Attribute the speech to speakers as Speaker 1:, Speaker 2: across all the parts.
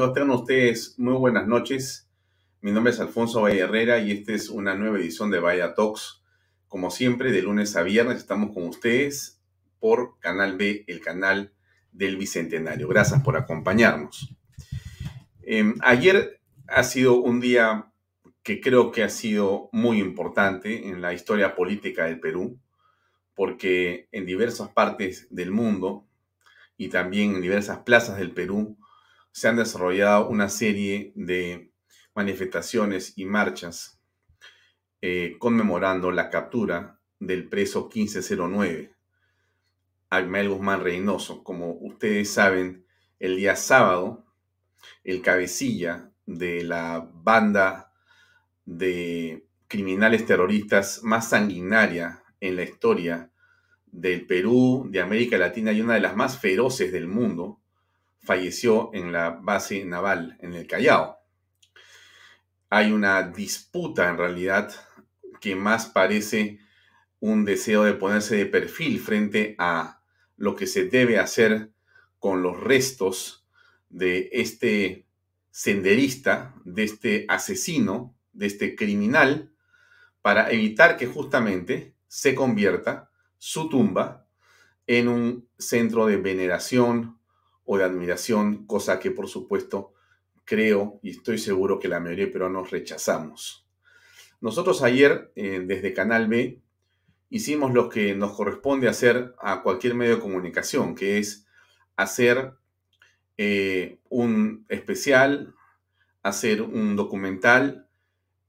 Speaker 1: Amigos, tengan ustedes muy buenas noches. Mi nombre es Alfonso Valle Herrera y esta es una nueva edición de Vaya Talks. Como siempre, de lunes a viernes estamos con ustedes por Canal B, el canal del Bicentenario. Gracias por acompañarnos. Em, ayer ha sido un día que creo que ha sido muy importante en la historia política del Perú, porque en diversas partes del mundo y también en diversas plazas del Perú se han desarrollado una serie de manifestaciones y marchas eh, conmemorando la captura del preso 1509, Agmael Guzmán Reynoso. Como ustedes saben, el día sábado, el cabecilla de la banda de criminales terroristas más sanguinaria en la historia del Perú, de América Latina y una de las más feroces del mundo, falleció en la base naval en el Callao. Hay una disputa en realidad que más parece un deseo de ponerse de perfil frente a lo que se debe hacer con los restos de este senderista, de este asesino, de este criminal, para evitar que justamente se convierta su tumba en un centro de veneración, o de admiración, cosa que por supuesto creo y estoy seguro que la mayoría de peruanos rechazamos. Nosotros ayer eh, desde Canal B hicimos lo que nos corresponde hacer a cualquier medio de comunicación, que es hacer eh, un especial, hacer un documental,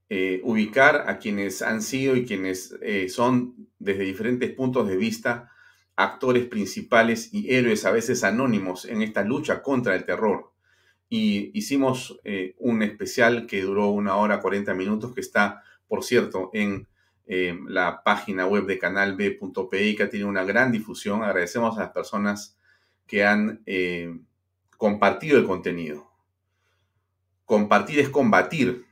Speaker 1: eh, ubicar a quienes han sido y quienes son desde diferentes puntos de vista actores principales y héroes a veces anónimos en esta lucha contra el terror. Y hicimos eh, un especial que duró una hora 40 minutos, que está, por cierto, en eh, la página web de canalb.pi, que tiene una gran difusión. Agradecemos a las personas que han eh, compartido el contenido. Compartir es combatir.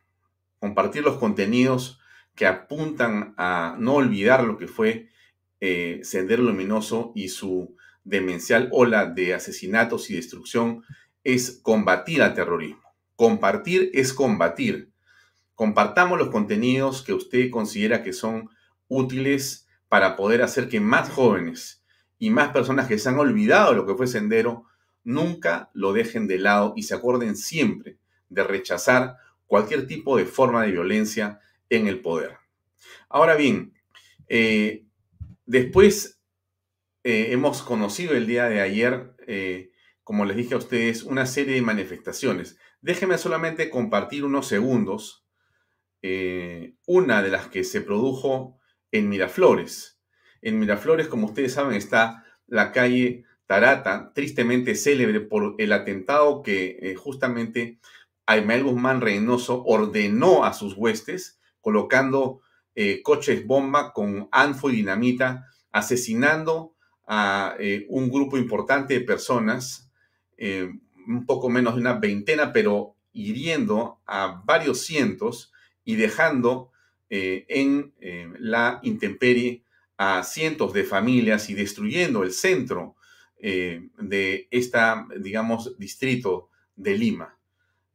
Speaker 1: Compartir los contenidos que apuntan a no olvidar lo que fue eh, Sendero Luminoso y su demencial ola de asesinatos y destrucción es combatir al terrorismo. Compartir es combatir. Compartamos los contenidos que usted considera que son útiles para poder hacer que más jóvenes y más personas que se han olvidado de lo que fue Sendero nunca lo dejen de lado y se acuerden siempre de rechazar cualquier tipo de forma de violencia en el poder. Ahora bien, eh, Después eh, hemos conocido el día de ayer, eh, como les dije a ustedes, una serie de manifestaciones. Déjenme solamente compartir unos segundos eh, una de las que se produjo en Miraflores. En Miraflores, como ustedes saben, está la calle Tarata, tristemente célebre por el atentado que justamente Aymael Guzmán Reynoso ordenó a sus huestes, colocando eh, coches bomba con anfo y dinamita, asesinando a eh, un grupo importante de personas, eh, un poco menos de una veintena, pero hiriendo a varios cientos y dejando en la intemperie a cientos de familias y destruyendo el centro de esta, digamos, distrito de Lima.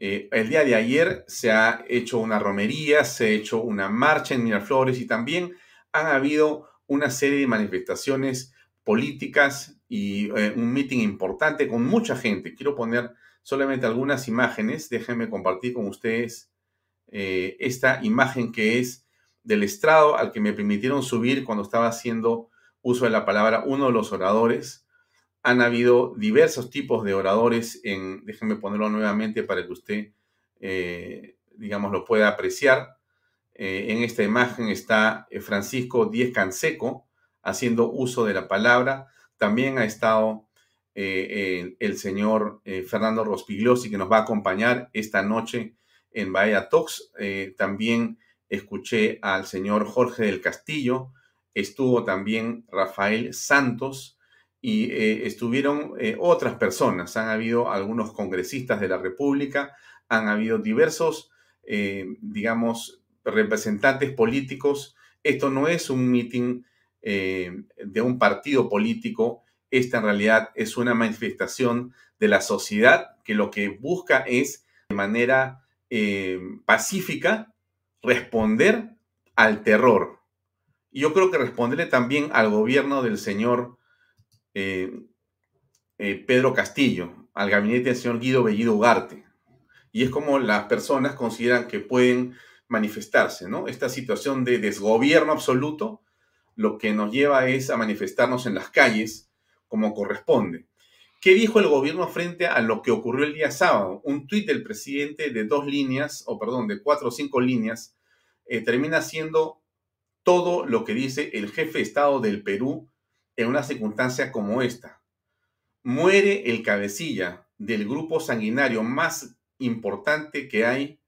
Speaker 1: Eh, el día de ayer se ha hecho una romería, se ha hecho una marcha en Miraflores y también han habido una serie de manifestaciones políticas y eh, un meeting importante con mucha gente. Quiero poner solamente algunas imágenes. Déjenme compartir con ustedes eh, esta imagen que es del estrado al que me permitieron subir cuando estaba haciendo uso de la palabra uno de los oradores han habido diversos tipos de oradores en, déjenme ponerlo nuevamente para que usted, eh, digamos, lo pueda apreciar. Eh, en esta imagen está eh, Francisco Díez Canseco haciendo uso de la palabra. También ha estado el, señor Fernando Rospigliosi que nos va a acompañar esta noche en Bahía Talks. también escuché al señor Jorge del Castillo. Estuvo también Rafael Santos y eh, estuvieron eh, otras personas. Han habido algunos congresistas de la República, han habido diversos, eh, digamos, representantes políticos. Esto no es un meeting de un partido político, esta en realidad es una manifestación de la sociedad que lo que busca es de manera pacífica responder al terror. Yo creo que responderle también al gobierno del señor eh, eh, Pedro Castillo, al gabinete del señor Guido Bellido Ugarte. Y es como las personas consideran que pueden manifestarse, ¿no? Esta situación de desgobierno absoluto lo que nos lleva es a manifestarnos en las calles como corresponde. ¿Qué dijo el gobierno frente a lo que ocurrió el día sábado? Un tuit del presidente de dos líneas, o perdón, de cuatro o cinco líneas, eh, termina siendo todo lo que dice el jefe de Estado del Perú en una circunstancia como esta. Muere el cabecilla del grupo sanguinario más importante que hay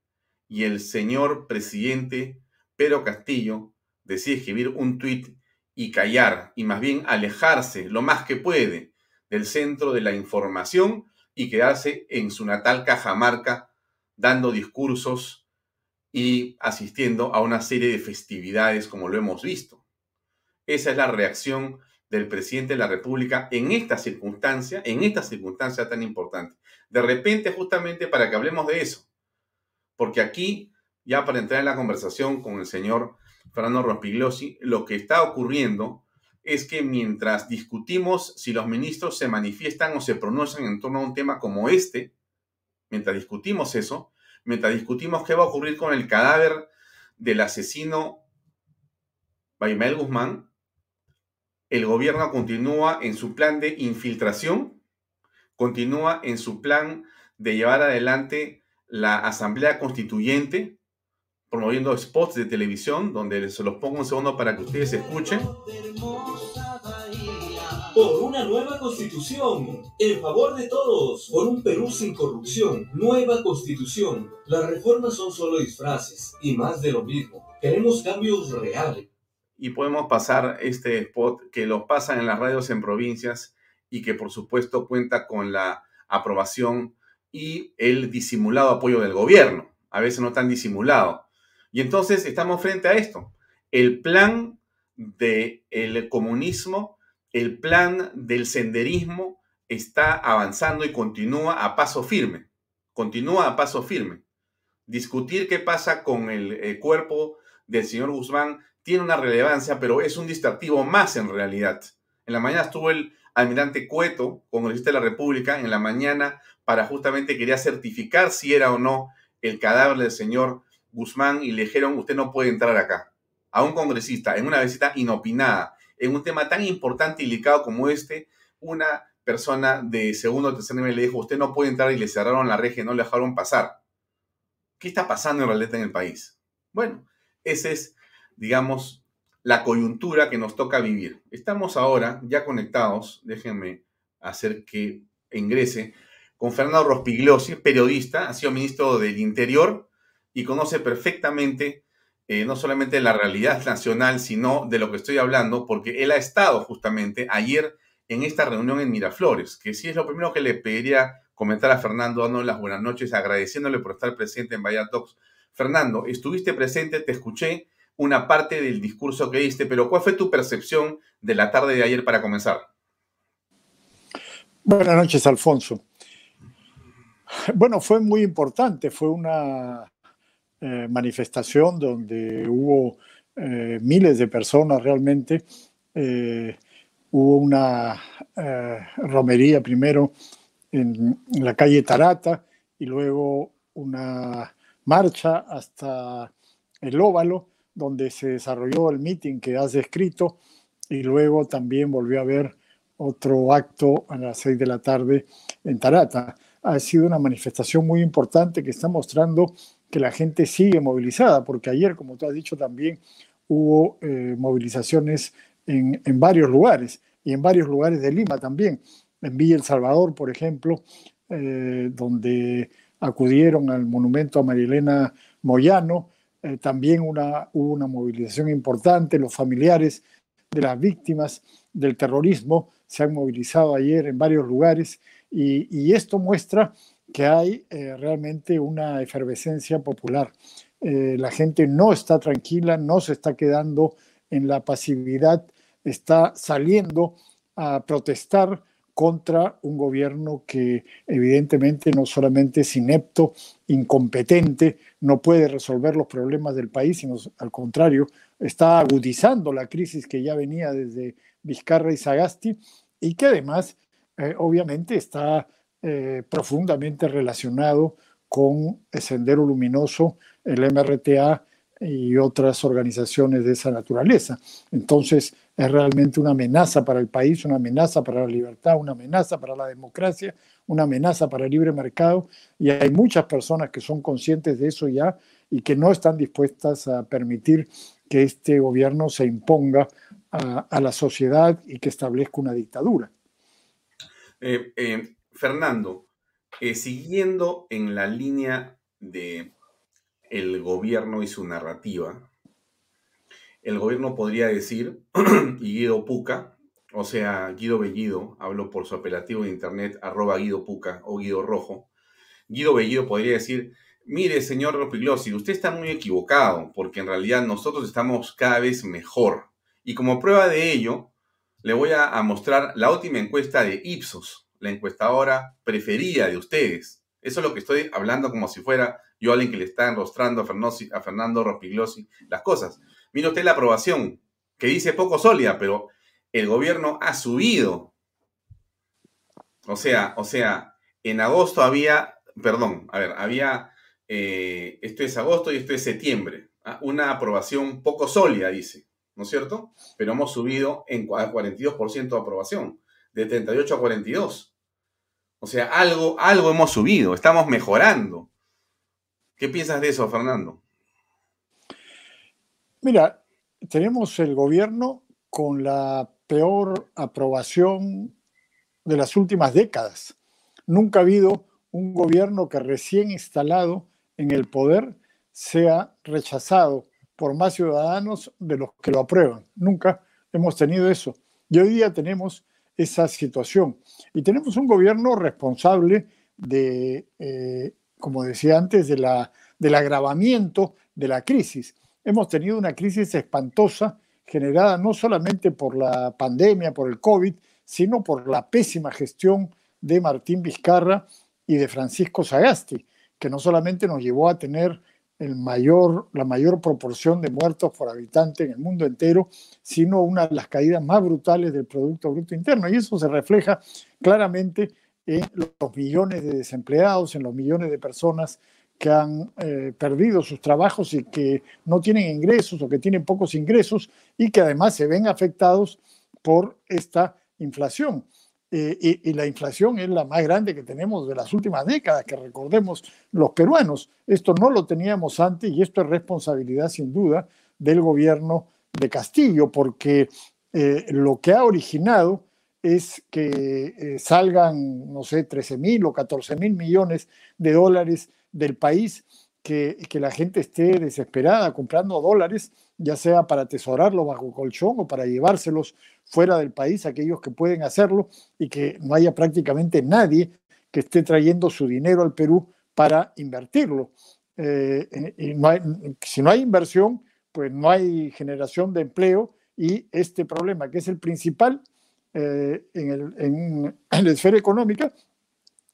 Speaker 1: y el señor presidente Pedro Castillo decide escribir un tuit y callar y más bien alejarse lo más que puede del centro de la información y quedarse en su natal Cajamarca dando discursos y asistiendo a una serie de festividades como lo hemos visto. Esa es la reacción del presidente de la República en esta circunstancia, en esta circunstancia tan importante. De repente, justamente para que hablemos de eso, porque aquí, ya para entrar en la conversación con el señor Fernando Rospigliosi, lo que está ocurriendo es que mientras discutimos si los ministros se manifiestan o se pronuncian en torno a un tema como este, mientras discutimos eso, mientras discutimos qué va a ocurrir con el cadáver del asesino Baimel Guzmán, el gobierno continúa en su plan de infiltración, continúa en su plan de llevar adelante la Asamblea Constituyente, promoviendo spots de televisión donde se los pongo un segundo para que ustedes escuchen.
Speaker 2: Por una nueva constitución, en favor de todos, por un Perú sin corrupción, nueva constitución. Las reformas son solo disfraces y más de lo mismo. Queremos cambios reales.
Speaker 1: Y podemos pasar este spot que lo pasan en las radios en provincias y que por supuesto cuenta con la aprobación y el disimulado apoyo del gobierno. A veces no tan disimulado y entonces estamos frente a esto. El plan del comunismo, el plan del senderismo está avanzando y continúa a paso firme. Continúa a paso firme. Discutir qué pasa con el, el cuerpo del señor Guzmán tiene una relevancia, pero es un distractivo más en realidad. En la mañana estuvo el almirante Cueto, congresista de la República, en la mañana para justamente quería certificar si era o no el cadáver del señor Guzmán y le dijeron, usted no puede entrar acá. A un congresista, en una visita inopinada, en un tema tan importante y delicado como este, una persona de segundo o tercer nivel le dijo, usted no puede entrar y le cerraron la reja y no le dejaron pasar. ¿Qué está pasando en realidad en el país? Bueno, esa es, digamos, la coyuntura que nos toca vivir. Estamos ahora ya conectados, déjenme hacer que ingrese, con Fernando Rospigliosi, periodista, ha sido ministro del Interior y conoce perfectamente eh, no solamente la realidad nacional, sino de lo que estoy hablando, porque él ha estado justamente ayer en esta reunión en Miraflores, que sí es lo primero que le pediría comentar a Fernando, dándole las buenas noches, agradeciéndole por estar presente en Vaya Talks. Fernando, estuviste presente, te escuché una parte del discurso que diste, pero ¿cuál fue tu percepción de la tarde de ayer para comenzar?
Speaker 3: Buenas noches, Alfonso. Bueno, fue muy importante, fue una eh, manifestación donde hubo eh, miles de personas realmente. Eh, hubo una romería primero en, la calle Tarata y luego una marcha hasta el óvalo donde se desarrolló el meeting que has descrito y luego también volvió a haber otro acto a las seis de la tarde en Tarata. Ha sido una manifestación muy importante que está mostrando que la gente sigue movilizada, porque ayer, como tú has dicho también, hubo eh, movilizaciones en, en, varios lugares y en varios lugares de Lima también. En Villa El Salvador, por ejemplo, eh, donde acudieron al monumento a Marilena Moyano, eh, también una, hubo una movilización importante, los familiares de las víctimas del terrorismo se han movilizado ayer en varios lugares y, esto muestra que hay eh, realmente una efervescencia popular. Eh, la gente no está tranquila, no se está quedando en la pasividad, está saliendo a protestar contra un gobierno que evidentemente no solamente es inepto, incompetente, no puede resolver los problemas del país, sino al contrario, está agudizando la crisis que ya venía desde Vizcarra y Sagasti y que además eh, obviamente está eh, profundamente relacionado con Sendero Luminoso, el MRTA y otras organizaciones de esa naturaleza. Entonces, es realmente una amenaza para el país, una amenaza para la libertad, una amenaza para la democracia, una amenaza para el libre mercado. Y hay muchas personas que son conscientes de eso ya y que no están dispuestas a permitir que este gobierno se imponga a, la sociedad y que establezca una dictadura.
Speaker 1: Eh, eh, Fernando, eh, siguiendo en la línea de el gobierno y su narrativa, el gobierno podría decir, Guido Puca, o sea, Guido Bellido, hablo por su apelativo de internet, arroba Guido Puca o Guido Rojo, Guido Bellido podría decir, mire, señor Ropiglosi, usted está muy equivocado, porque en realidad nosotros estamos cada vez mejor. Y como prueba de ello, le voy a, mostrar la última encuesta de Ipsos, la encuestadora preferida de ustedes. Eso es lo que estoy hablando como si fuera yo alguien que le está enrostrando a, a Fernando Ropiglosi las cosas. Mire usted la aprobación, que dice poco sólida, pero el gobierno ha subido. O sea, o sea, en agosto había, perdón, a ver, había, eh, esto es agosto y esto es septiembre, ¿ah? una aprobación poco sólida, dice, ¿no es cierto? Pero hemos subido en 42% de aprobación, de 38 a 42. O sea, algo, algo hemos subido, estamos mejorando. ¿Qué piensas de eso, Fernando?
Speaker 3: Mira, tenemos el gobierno con la peor aprobación de las últimas décadas. Nunca ha habido un gobierno que recién instalado en el poder sea rechazado por más ciudadanos de los que lo aprueban. Nunca hemos tenido eso. Y hoy día tenemos esa situación. Y tenemos un gobierno responsable de, eh, como decía antes, del agravamiento de la crisis hemos tenido una crisis espantosa generada no solamente por la pandemia, por el COVID, sino por la pésima gestión de Martín Vizcarra y de Francisco Sagasti, que no solamente nos llevó a tener la mayor proporción de muertos por habitante en el mundo entero, sino una de las caídas más brutales del Producto Bruto Interno. Y eso se refleja claramente en los millones de desempleados, en los millones de personas que han eh, perdido sus trabajos y que no tienen ingresos o que tienen pocos ingresos y que además se ven afectados por esta inflación. Eh, y, la inflación es la más grande que tenemos de las últimas décadas, que recordemos los peruanos. Esto no lo teníamos antes y esto es responsabilidad sin duda del gobierno de Castillo, porque eh, lo que ha originado es que salgan, no sé, 13 mil o 14 mil millones de dólares del país que, que, la gente esté desesperada comprando dólares, ya sea para atesorarlo bajo colchón o para llevárselos fuera del país, aquellos que pueden hacerlo, y que no haya prácticamente nadie que esté trayendo su dinero al Perú para invertirlo. Eh, y no hay, si no hay inversión, pues no hay generación de empleo y este problema, que es el principal eh, en, el, en, en la esfera económica,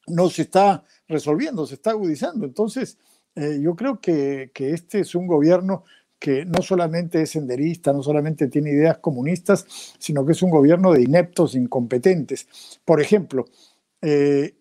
Speaker 3: no se está resolviendo, se está agudizando. Entonces, eh, yo creo que, este es un gobierno que no solamente es senderista, no solamente tiene ideas comunistas, sino que es un gobierno de ineptos, incompetentes. Por ejemplo, eh,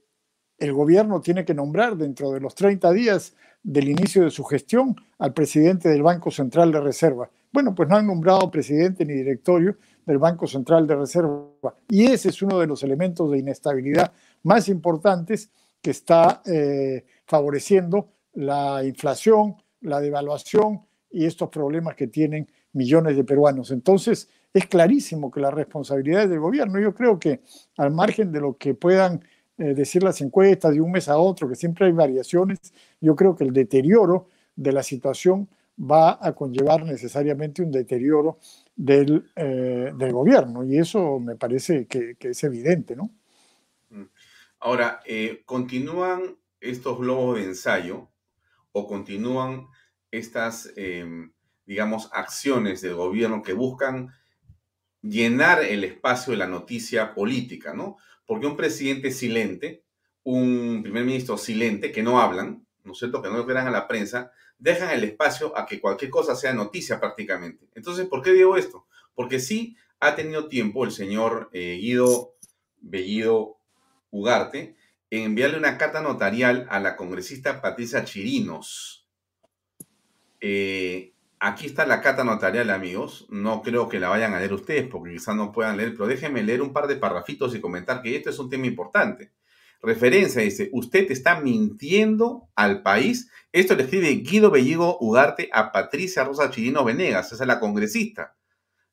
Speaker 3: el gobierno tiene que nombrar dentro de los 30 días del inicio de su gestión al presidente del Banco Central de Reserva. Bueno, pues no han nombrado presidente ni directorio del Banco Central de Reserva. Y ese es uno de los elementos de inestabilidad más importantes que está eh, favoreciendo la inflación, la devaluación y estos problemas que tienen millones de peruanos. Entonces, es clarísimo que la responsabilidad es del gobierno. Yo creo que al margen de lo que puedan eh, decir las encuestas de un mes a otro, que siempre hay variaciones, yo creo que el deterioro de la situación va a conllevar necesariamente un deterioro del, eh, gobierno y eso me parece que, que es evidente, ¿no?
Speaker 1: Ahora, eh, ¿continúan estos globos de ensayo o continúan estas, em, digamos, acciones del gobierno que buscan llenar el espacio de la noticia política, ¿no? Porque un presidente silente, un primer ministro silente, que no hablan, ¿no es cierto?, que no esperan a la prensa, dejan el espacio a que cualquier cosa sea noticia prácticamente. Entonces, ¿por qué digo esto? Porque sí ha tenido tiempo el señor eh, Guido Bellido Ugarte en enviarle una carta notarial a la congresista Patricia Chirinos. Eh, aquí está la carta notarial, amigos. No creo que la vayan a leer ustedes porque quizás no puedan leer, pero déjenme leer un par de parrafitos y comentar que esto es un tema importante. Referencia dice, usted está mintiendo al país. Esto le escribe Guido Belligo Ugarte a Patricia Rosa Chirino Venegas, esa es la congresista.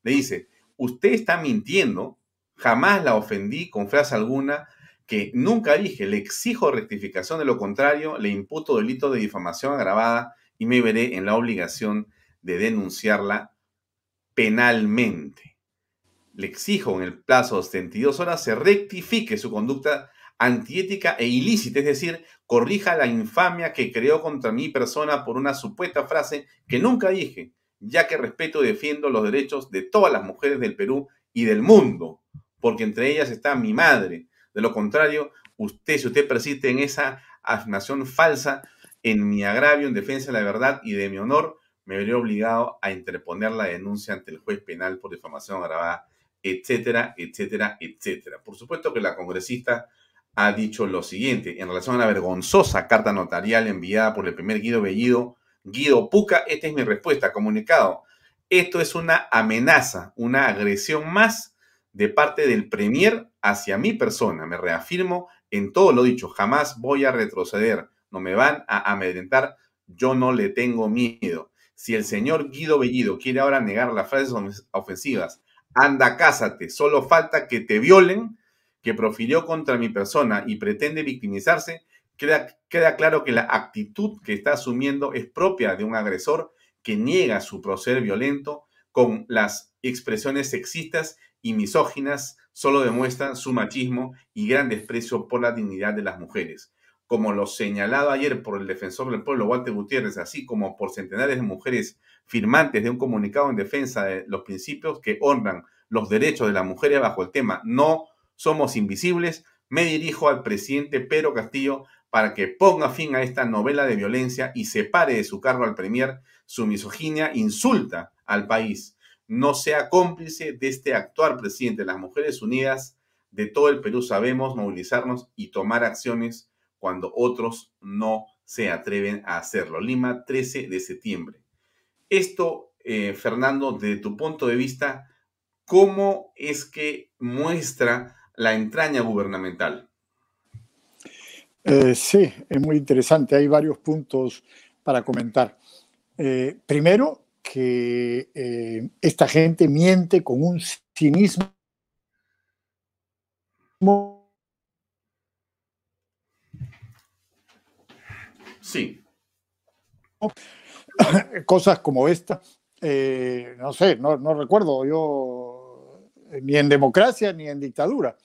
Speaker 1: Le dice, usted está mintiendo, jamás la ofendí con frase alguna, que nunca dije, le exijo rectificación de lo contrario, le imputo delito de difamación agravada y me veré en la obligación de denunciarla penalmente. Le exijo en el plazo de 72 horas se rectifique su conducta antiética e ilícita, es decir, corrija la infamia que creó contra mi persona por una supuesta frase que nunca dije, ya que respeto y defiendo los derechos de todas las mujeres del Perú y del mundo, porque entre ellas está mi madre. De lo contrario, usted, si usted persiste en esa afirmación falsa, en mi agravio, en defensa de la verdad y de mi honor, me veré obligado a interponer la denuncia ante el juez penal por difamación agravada, etcétera, etcétera, etcétera. Por supuesto que la congresista ha dicho lo siguiente en relación a la vergonzosa carta notarial enviada por el primer Guido Bellido, Guido Puca. Esta es mi respuesta, comunicado. Esto es una amenaza, una agresión más de parte del Premier hacia mi persona. Me reafirmo en todo lo dicho. Jamás voy a retroceder. No me van a amedrentar. Yo no le tengo miedo. Si el señor Guido Bellido quiere ahora negar las frases ofensivas, anda, cásate. Solo falta que te violen que profirió contra mi persona y pretende victimizarse, queda, queda claro que la actitud que está asumiendo es propia de un agresor que niega su proceder violento con las expresiones sexistas y misóginas solo demuestran su machismo y gran desprecio por la dignidad de las mujeres. Como lo señalado ayer por el defensor del pueblo, Walter Gutiérrez, así como por centenares de mujeres firmantes de un comunicado en defensa de los principios que honran los derechos de las mujeres bajo el tema no somos invisibles, me dirijo al presidente Pedro Castillo para que ponga fin a esta novela de violencia y separe de su cargo al Premier. Su misoginia insulta al país. No sea cómplice de este actual presidente. Las Mujeres Unidas de todo el Perú sabemos movilizarnos y tomar acciones cuando otros no se atreven a hacerlo. Lima, 13 de septiembre. Esto, eh, Fernando, desde tu punto de vista, ¿cómo es que muestra la entraña gubernamental.
Speaker 3: Eh, sí, es muy interesante. Hay varios puntos para comentar. Eh, primero, que eh, esta gente miente con un cinismo.
Speaker 1: Sí.
Speaker 3: Cosas como esta, no sé, no, no recuerdo yo ni en democracia ni en dictadura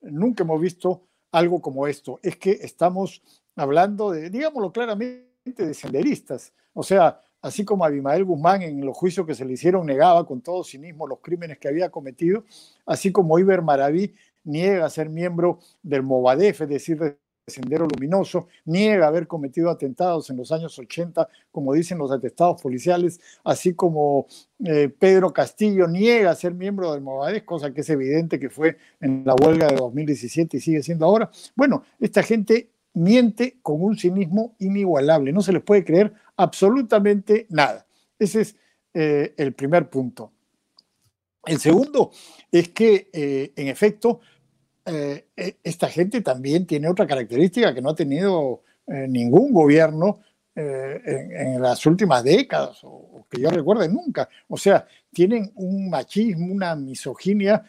Speaker 3: nunca hemos visto algo como esto. Es que estamos hablando de, digámoslo claramente, de senderistas. O sea, así como Abimael Guzmán en los juicios que se le hicieron negaba con todo cinismo los crímenes que había cometido, así como Iber Maraví niega ser miembro del Movadef, es decir, Sendero Luminoso, niega haber cometido atentados en los años 80, como dicen los atestados policiales, así como eh, Pedro Castillo niega ser miembro del Movadez, cosa que es evidente que fue en la huelga de 2017 y sigue siendo ahora. Bueno, esta gente miente con un cinismo inigualable, no se les puede creer absolutamente nada. Ese es eh, el primer punto. El segundo es que, eh, en efecto, eh, e, esta gente también tiene otra característica que no ha tenido ningún gobierno en, las últimas décadas, o, que yo recuerde nunca. O sea, tienen un machismo, una misoginia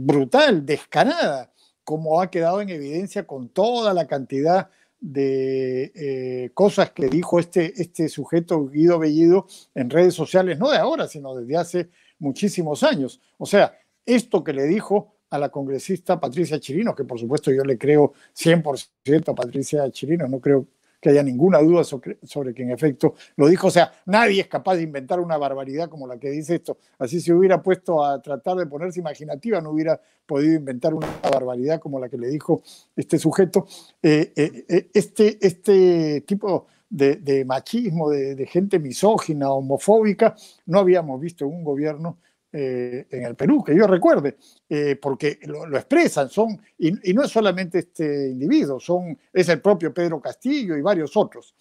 Speaker 3: brutal, descarada, como ha quedado en evidencia con toda la cantidad de cosas que dijo este, este sujeto Guido Bellido en redes sociales, no de ahora, sino desde hace muchísimos años. O sea, esto que le dijo a la congresista Patricia Chirino, que por supuesto yo le creo 100% a Patricia Chirino, no creo que haya ninguna duda sobre, que en efecto lo dijo. O sea, nadie es capaz de inventar una barbaridad como la que dice esto. Así se hubiera puesto a tratar de ponerse imaginativa, no hubiera podido inventar una barbaridad como la que le dijo este sujeto. Eh, eh, eh, este, este tipo de, machismo, de, de, gente misógina, homofóbica, no habíamos visto un gobierno eh, en el Perú, que yo recuerde, eh, porque lo, expresan, son, y, y, no es solamente este individuo, son, es el propio Pedro Castillo y varios otros.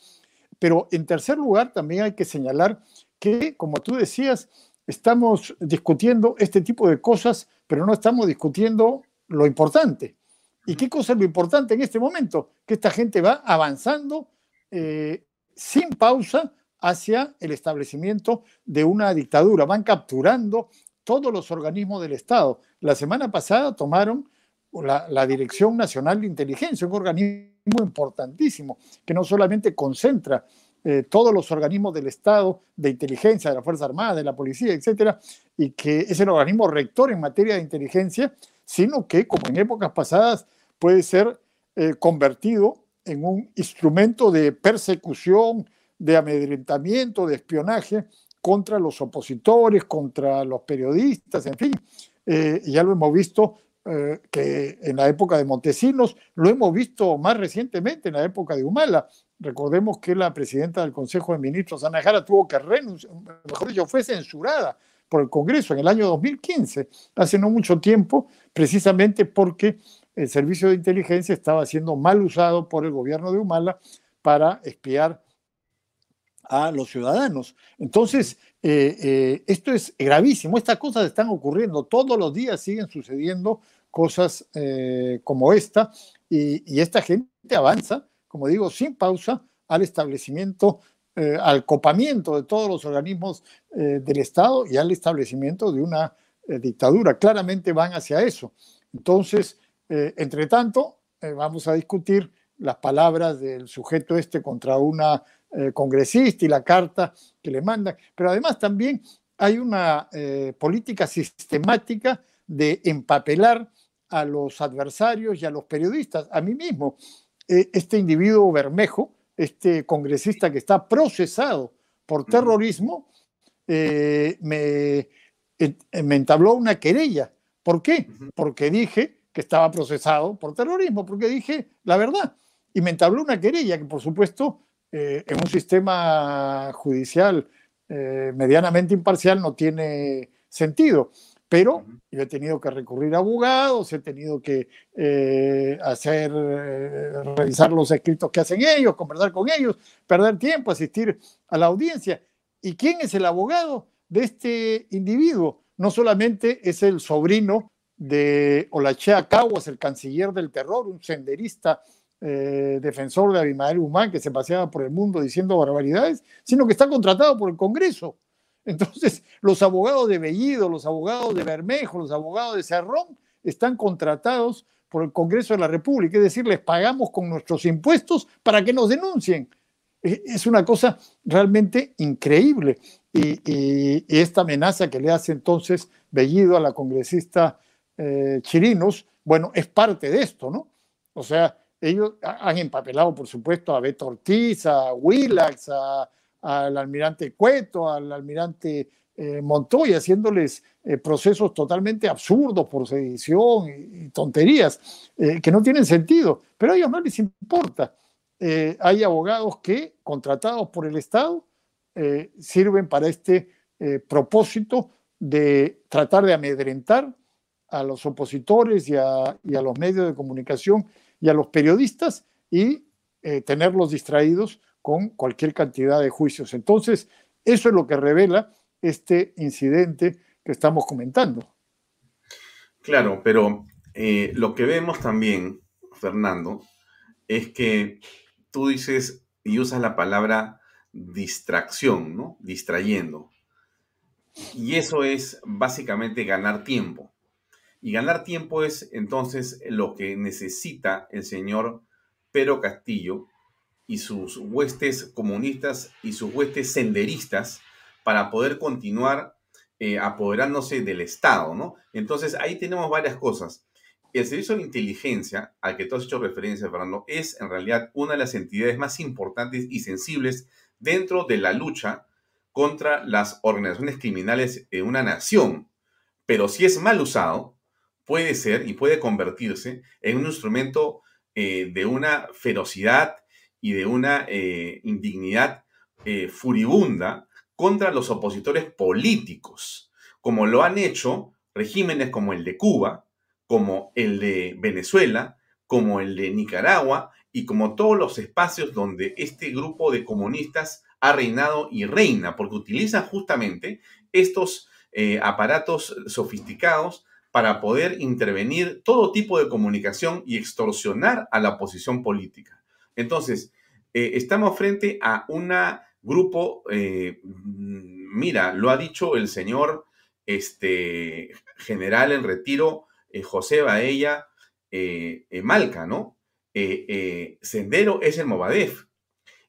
Speaker 3: Pero en tercer lugar, también hay que señalar que, como tú decías, estamos discutiendo este tipo de cosas, pero no estamos discutiendo lo importante. ¿Y qué cosa es lo importante en este momento? Que esta gente va avanzando eh, sin pausa hacia el establecimiento de una dictadura. Van capturando todos los organismos del Estado. La semana pasada tomaron la, Dirección Nacional de Inteligencia, un organismo importantísimo que no solamente concentra eh, todos los organismos del Estado de inteligencia, de la Fuerza Armada, de la Policía, etcétera, y que es el organismo rector en materia de inteligencia, sino que, como en épocas pasadas, puede ser eh, convertido en un instrumento de persecución, de amedrentamiento, de espionaje contra los opositores, contra los periodistas, en fin. Eh, ya lo hemos visto eh, que en la época de Montesinos, lo hemos visto más recientemente en la época de Humala. Recordemos que la presidenta del Consejo de Ministros, Ana Jara, tuvo que renunciar, mejor dicho, fue censurada por el Congreso en el año 2015, hace no mucho tiempo, precisamente porque el servicio de inteligencia estaba siendo mal usado por el gobierno de Humala para espiar a los ciudadanos. Entonces, eh, eh, esto es gravísimo, estas cosas están ocurriendo, todos los días siguen sucediendo cosas eh, como esta y, y, esta gente avanza, como digo, sin pausa al establecimiento, al copamiento de todos los organismos del Estado y al establecimiento de una dictadura. Claramente van hacia eso. Entonces, entre tanto, vamos a discutir las palabras del sujeto este contra una eh, congresista y la carta que le mandan, pero además también hay una eh, política sistemática de empapelar a los adversarios y a los periodistas, a mí mismo. Eh, este individuo Bermejo, este congresista que está procesado por terrorismo, eh, me, me entabló una querella. ¿Por qué? Porque dije que estaba procesado por terrorismo, porque dije la verdad. Y me entabló una querella que, por supuesto, eh, en un sistema judicial eh, medianamente imparcial no tiene sentido. Pero yo he tenido que recurrir a abogados, he tenido que eh, hacer, revisar los escritos que hacen ellos, conversar con ellos, perder tiempo, asistir a la audiencia. ¿Y quién es el abogado de este individuo? No solamente es el sobrino de Olachea Caguas, el canciller del terror, un senderista eh, defensor de Abimael Guzmán que se paseaba por el mundo diciendo barbaridades, sino que está contratado por el Congreso. Entonces, los abogados de Bellido, los abogados de Bermejo, los abogados de Cerrón están contratados por el Congreso de la República, es decir, les pagamos con nuestros impuestos para que nos denuncien. Es una cosa realmente increíble. Y esta amenaza que le hace entonces Bellido a la congresista eh, Chirinos, bueno, es parte de esto, ¿no? O sea, ellos han empapelado, por supuesto, a Beto Ortiz, a Willax, al almirante Cueto, al almirante eh, Montoya, haciéndoles eh, procesos totalmente absurdos por sedición y, tonterías eh, que no tienen sentido, pero a ellos no les importa. Hay abogados que, contratados por el Estado, sirven para este propósito de tratar de amedrentar a los opositores y a los medios de comunicación y a los periodistas y eh, tenerlos distraídos con cualquier cantidad de juicios. Entonces, eso es lo que revela este incidente que estamos comentando.
Speaker 1: Claro, pero eh, lo que vemos también, Fernando, es que tú dices y usas la palabra distracción, ¿no? Distrayendo. Y eso es básicamente ganar tiempo. Y ganar tiempo es entonces lo que necesita el señor Pedro Castillo y sus huestes comunistas y sus huestes senderistas para poder continuar eh, apoderándose del Estado, ¿no? Entonces ahí tenemos varias cosas. el servicio de inteligencia al que tú has hecho referencia, Fernando, es en realidad una de las entidades más importantes y sensibles dentro de la lucha contra las organizaciones criminales en una nación. Pero si es mal usado, puede ser y puede convertirse en un instrumento eh, de una ferocidad y de una eh, indignidad eh, furibunda contra los opositores políticos, como lo han hecho regímenes como el de Cuba, como el de Venezuela, como el de Nicaragua y como todos los espacios donde este grupo de comunistas ha reinado y reina, porque utilizan justamente estos aparatos sofisticados para poder intervenir todo tipo de comunicación y extorsionar a la oposición política. Entonces, eh, estamos frente a un grupo, eh, mira, lo ha dicho el señor este, general en retiro, José Baella Malca, ¿no? Sendero es el Movadef.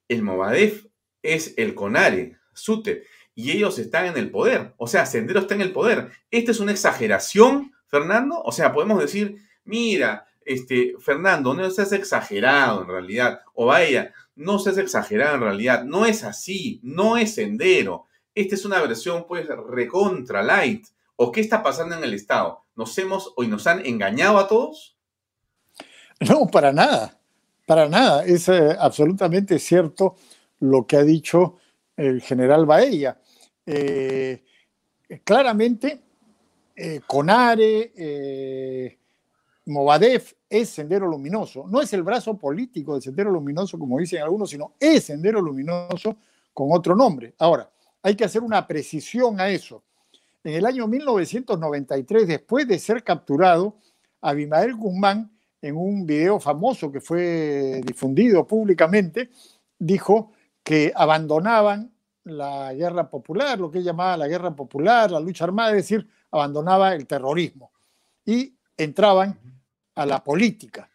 Speaker 1: El Movadef es el CONARE, SUTE, y ellos están en el poder. O sea, Sendero está en el poder. ¿Esta es una exageración, Fernando? O sea, podemos decir, mira, este, Fernando, no seas exagerado en realidad. O vaya, no seas exagerado en realidad. No es así, no es Sendero. Esta es una versión, pues, recontra light. ¿O qué está pasando en el Estado? ¿Nos hemos o nos han engañado a todos?
Speaker 3: No, para nada, para nada. Es eh, absolutamente cierto lo que ha dicho el general Baella. Eh, claramente, eh, Conare, eh, Movadef es Sendero Luminoso. No es el brazo político de Sendero Luminoso, como dicen algunos, sino es Sendero Luminoso con otro nombre. Ahora, hay que hacer una precisión a eso. En el año 1993, después de ser capturado, Abimael Guzmán, en un video famoso que fue difundido públicamente, dijo que abandonaban la guerra popular, lo que él llamaba la guerra popular, la lucha armada, es decir, abandonaba el terrorismo y entraban a la política.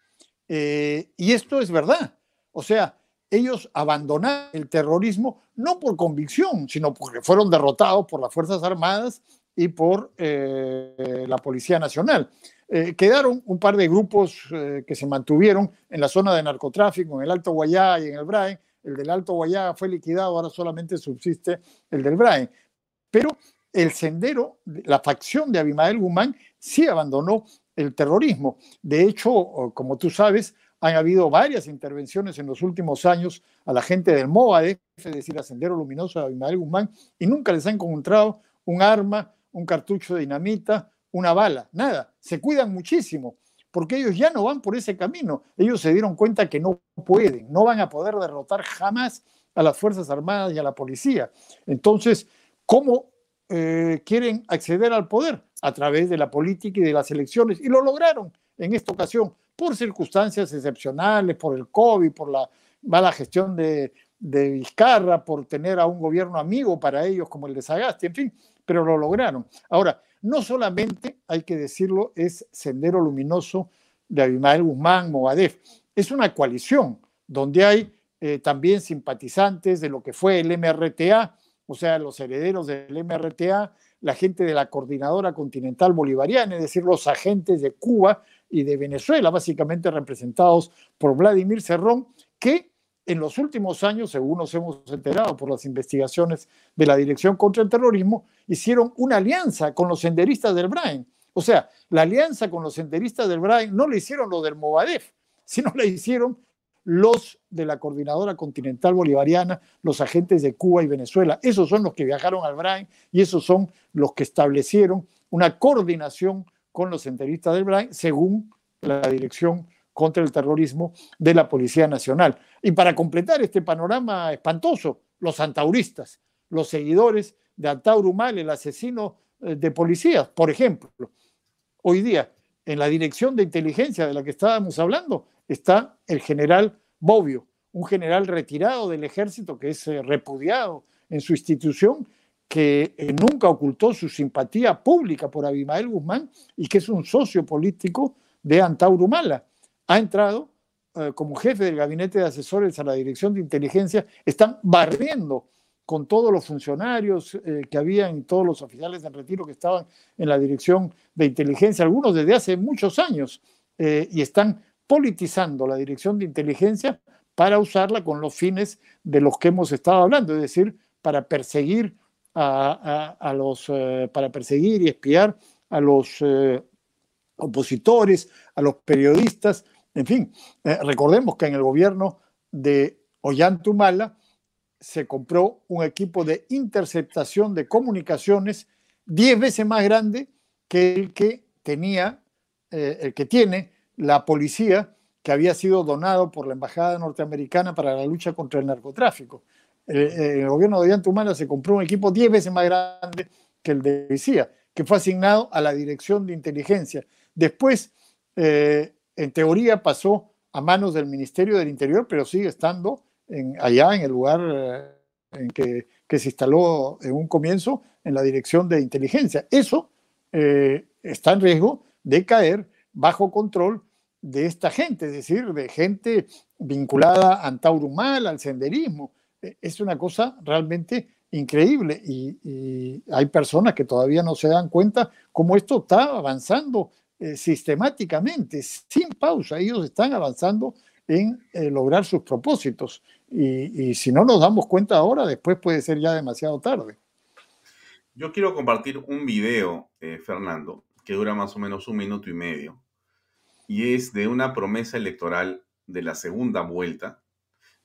Speaker 3: Eh, y esto es verdad. O sea, ellos abandonaron el terrorismo no por convicción, sino porque fueron derrotados por las Fuerzas Armadas y por eh, la Policía Nacional. Eh, quedaron un par de grupos que se mantuvieron en la zona de narcotráfico, en el Alto Guayá y en el Brain, el del Alto Guayaga fue liquidado, ahora solamente subsiste el del Brain. Pero el sendero, la facción de Abimael Guzmán, sí abandonó el terrorismo. De hecho, como tú sabes, han habido varias intervenciones en los últimos años a la gente del MOADE, es decir, a Sendero Luminoso de Abimael Guzmán, y nunca les han encontrado un arma, un cartucho de dinamita, una bala, nada. Se cuidan muchísimo porque ellos ya no van por ese camino. Ellos se dieron cuenta que no pueden, no van a poder derrotar jamás a las Fuerzas Armadas y a la policía. Entonces, ¿cómo eh, quieren acceder al poder? A través de la política y de las elecciones. Y lo lograron en esta ocasión, por circunstancias excepcionales, por el COVID, por la mala gestión de, Vizcarra, por tener a un gobierno amigo para ellos como el de Sagasti, en fin, pero lo lograron. Ahora, no solamente, hay que decirlo, es Sendero Luminoso de Abimael Guzmán, Movadef, es una coalición donde hay eh, también simpatizantes de lo que fue el MRTA, o sea, los herederos del MRTA, la gente de la Coordinadora Continental Bolivariana, es decir, los agentes de Cuba y de Venezuela, básicamente representados por Vladimir Cerrón, que en los últimos años, según nos hemos enterado por las investigaciones de la Dirección contra el Terrorismo, hicieron una alianza con los senderistas del Brain. O sea, la alianza con los senderistas del Brain no la hicieron los del Movadef, sino la hicieron los de la Coordinadora Continental Bolivariana, los agentes de Cuba y Venezuela. Esos son los que viajaron al Brain y esos son los que establecieron una coordinación con los senderistas del Brain según la Dirección contra el terrorismo de la Policía Nacional. Y para completar este panorama espantoso, los antauristas, los seguidores de Antauro Mal, el asesino eh, de policías, por ejemplo. Hoy día, en la dirección de inteligencia de la que estábamos hablando, está el general Bobbio, un general retirado del ejército que es eh, repudiado en su institución, que eh, nunca ocultó su simpatía pública por Abimael Guzmán y que es un socio político de Antauro Mala ha entrado eh, como jefe del gabinete de asesores a la dirección de inteligencia, están barriendo con todos los funcionarios eh, que habían, todos los oficiales en retiro que estaban en la dirección de inteligencia, algunos desde hace muchos años, eh, y están politizando la dirección de inteligencia para usarla con los fines de los que hemos estado hablando, es decir, para perseguir a, los, para perseguir y espiar a los opositores, a los periodistas, en fin, recordemos que en el gobierno de Ollantumala, se compró un equipo de interceptación de comunicaciones diez veces más grande que el que tenía, eh, el que tiene la policía que había sido donado por la Embajada Norteamericana para la lucha contra el narcotráfico. el gobierno de Ollantumala se compró un equipo diez veces más grande que el de policía, que fue asignado a la Dirección de Inteligencia. Después, eh, en teoría, pasó a manos del Ministerio del Interior, pero sigue estando allá en el lugar eh, en que, se instaló en un comienzo en la dirección de inteligencia. Eso eh, está en riesgo de caer bajo control de esta gente, es decir, de gente vinculada a Antaurumal, al senderismo. E, es una cosa realmente increíble y, hay personas que todavía no se dan cuenta cómo esto está avanzando eh, sistemáticamente, sin pausa. Ellos están avanzando en lograr sus propósitos. Y, si no nos damos cuenta ahora, después puede ser ya demasiado tarde.
Speaker 1: Yo quiero compartir un video, eh, Fernando, que dura más o menos un minuto y medio, y es de una promesa electoral de la segunda vuelta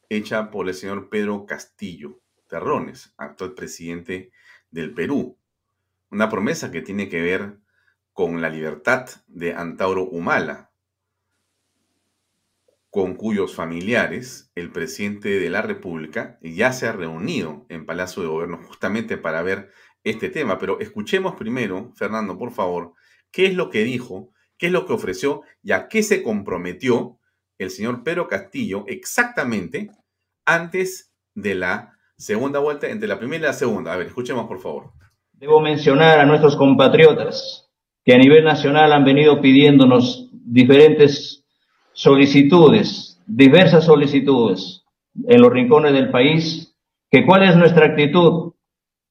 Speaker 1: hecha por el señor Pedro Castillo Terrones, actual presidente del Perú. Una promesa que tiene que ver con la libertad de Antauro Humala, con cuyos familiares el presidente de la República ya se ha reunido en Palacio de Gobierno justamente para ver este tema. Pero escuchemos primero, Fernando, por favor, qué es lo que dijo, qué es lo que ofreció y a qué se comprometió el señor Pedro Castillo exactamente antes de la segunda vuelta, entre la primera y la segunda. A ver, escuchemos, por favor.
Speaker 4: Debo mencionar a nuestros compatriotas que a nivel nacional han venido pidiéndonos diferentes solicitudes, diversas solicitudes en los rincones del país, que cuál es nuestra actitud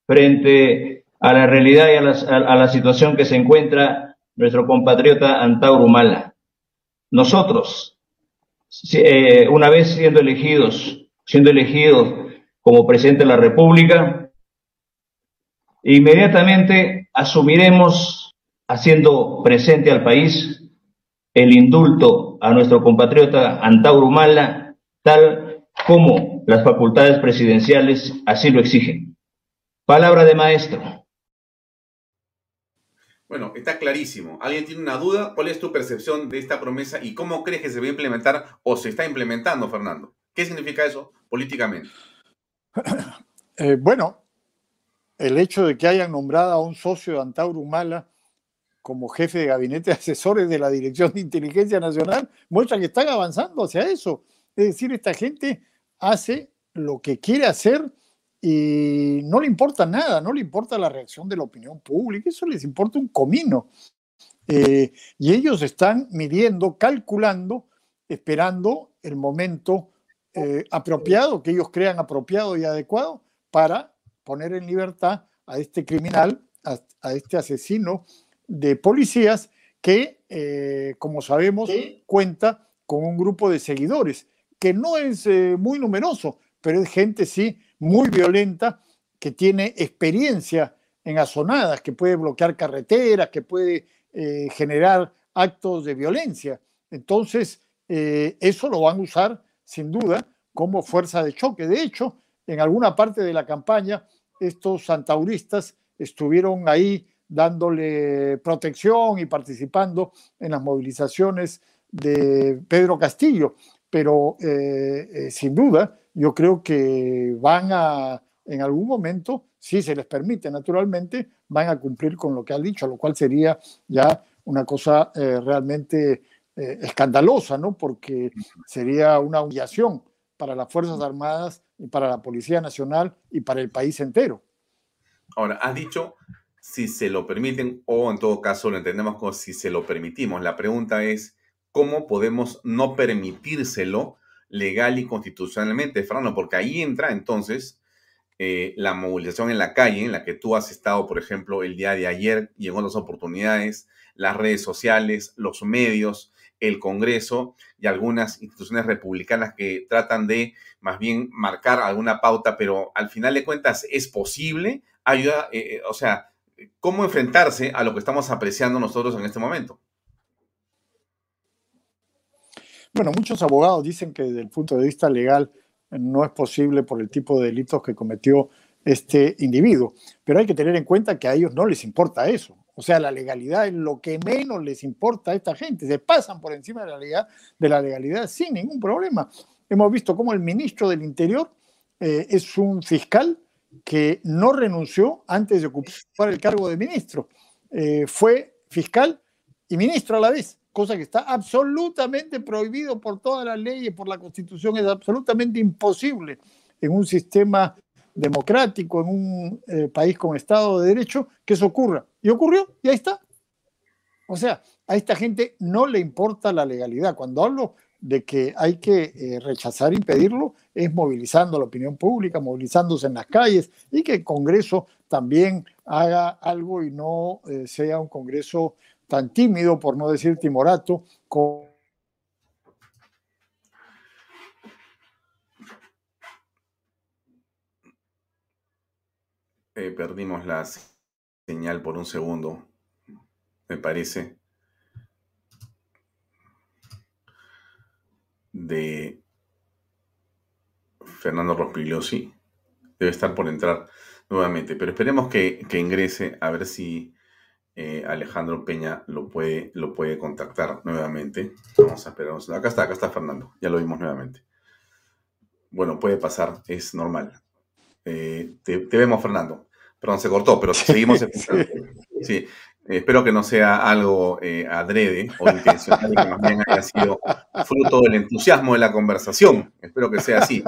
Speaker 4: frente a la realidad y a la, situación que se encuentra nuestro compatriota Antauro Humala. Nosotros, eh, una vez siendo elegidos, siendo elegidos como presidente de la República, inmediatamente asumiremos haciendo presente al país el indulto a nuestro compatriota Antauro Humala, tal como las facultades presidenciales así lo exigen. Palabra de maestro.
Speaker 1: Bueno, está clarísimo. ¿Alguien tiene una duda? ¿Cuál es tu percepción de esta promesa y cómo crees que se va a implementar o se está implementando, Fernando? ¿Qué significa eso políticamente?
Speaker 3: Eh, bueno, el hecho de que hayan nombrado a un socio de Antauro Humala como jefe de gabinete de asesores de la Dirección de Inteligencia Nacional, muestra que están avanzando hacia eso. Es decir, esta gente hace lo que quiere hacer y no le importa nada, no le importa la reacción de la opinión pública, eso les importa un comino. Eh, y ellos están midiendo, calculando, esperando el momento eh, apropiado, que ellos crean apropiado y adecuado para poner en libertad a este criminal, a este asesino de policías que, eh, como sabemos, cuenta con un grupo de seguidores, que no es eh, muy numeroso, pero es gente, sí, muy violenta, que tiene experiencia en azonadas, que puede bloquear carreteras, que puede eh, generar actos de violencia. Entonces, eso lo van a usar, sin duda, como fuerza de choque. De hecho, en alguna parte de la campaña, estos santauristas estuvieron ahí dándole protección y participando en las movilizaciones de Pedro Castillo. Pero eh, eh, sin duda, yo creo que van a, en algún momento, si se les permite naturalmente, van a cumplir con lo que han dicho, lo cual sería ya una cosa eh, realmente escandalosa, ¿no? Porque sería una humillación para las Fuerzas Armadas y para la Policía Nacional y para el país entero.
Speaker 1: Ahora, has dicho si se lo permiten o en todo caso lo entendemos como si se lo permitimos. La pregunta es, ¿cómo podemos no permitírselo legal y constitucionalmente, Fernando? Porque ahí entra entonces eh, la movilización en la calle, en la que tú has estado, por ejemplo, el día de ayer y en otras oportunidades, las redes sociales, los medios, el Congreso y algunas instituciones republicanas que tratan de más bien marcar alguna pauta, pero al final de cuentas es posible, ayuda, eh, eh, o sea, ¿cómo enfrentarse a lo que estamos apreciando nosotros en este momento?
Speaker 3: Bueno, muchos abogados dicen que desde el punto de vista legal no es posible por el tipo de delitos que cometió este individuo, pero hay que tener en cuenta que a ellos no les importa eso. O sea, la legalidad es lo que menos les importa a esta gente. Se pasan por encima de la legalidad, de la legalidad sin ningún problema. Hemos visto cómo el ministro del Interior eh, es un fiscal que no renunció antes de ocupar el cargo de ministro. Eh, fue fiscal y ministro a la vez, cosa que está absolutamente prohibido por todas las leyes, por la Constitución. Es absolutamente imposible en un sistema democrático, en un eh, país con Estado de Derecho, que eso ocurra. Y ocurrió, y ahí está. O sea, a esta gente no le importa la legalidad. Cuando hablo de que hay que eh, rechazar, impedirlo, es movilizando la opinión pública, movilizándose en las calles y que el Congreso también haga algo y no eh, sea un Congreso tan tímido, por no decir timorato,
Speaker 1: Eh, perdimos la señal por un segundo, me parece, de Fernando Rospigliosi. Debe estar por entrar nuevamente, pero esperemos que, ingrese a ver si eh, Alejandro Peña lo puede, lo puede contactar nuevamente. Vamos a esperar. Acá está, acá está Fernando, ya lo vimos nuevamente. Bueno, puede pasar, es normal. Eh, te, vemos, Fernando. Perdón, se cortó, pero seguimos Sí. Espero que no sea algo eh, adrede o intencional que más bien haya sido fruto del entusiasmo de la conversación. Espero que sea así.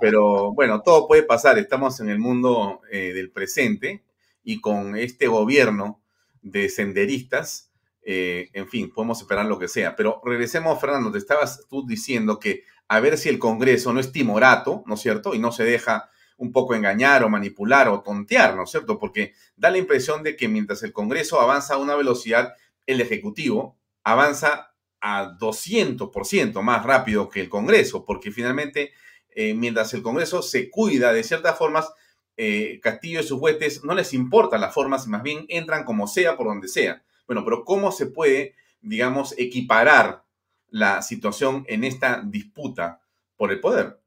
Speaker 1: Pero bueno, todo puede pasar. Estamos en el mundo eh, del presente y con este gobierno de senderistas, eh, en fin, podemos esperar lo que sea. Pero regresemos, Fernando, te estabas tú diciendo que a ver si el Congreso no es timorato, ¿no es cierto? Y no se deja un poco engañar o manipular o tontear, ¿no es cierto? Porque da la impresión de que mientras el Congreso avanza a una velocidad, el Ejecutivo avanza a 200% más rápido que el Congreso, porque finalmente, eh, mientras el Congreso se cuida de ciertas formas, eh, Castillo y sus huestes no les importan las formas, más bien entran como sea, por donde sea. Bueno, pero ¿cómo se puede, digamos, equiparar la situación en esta disputa por el poder?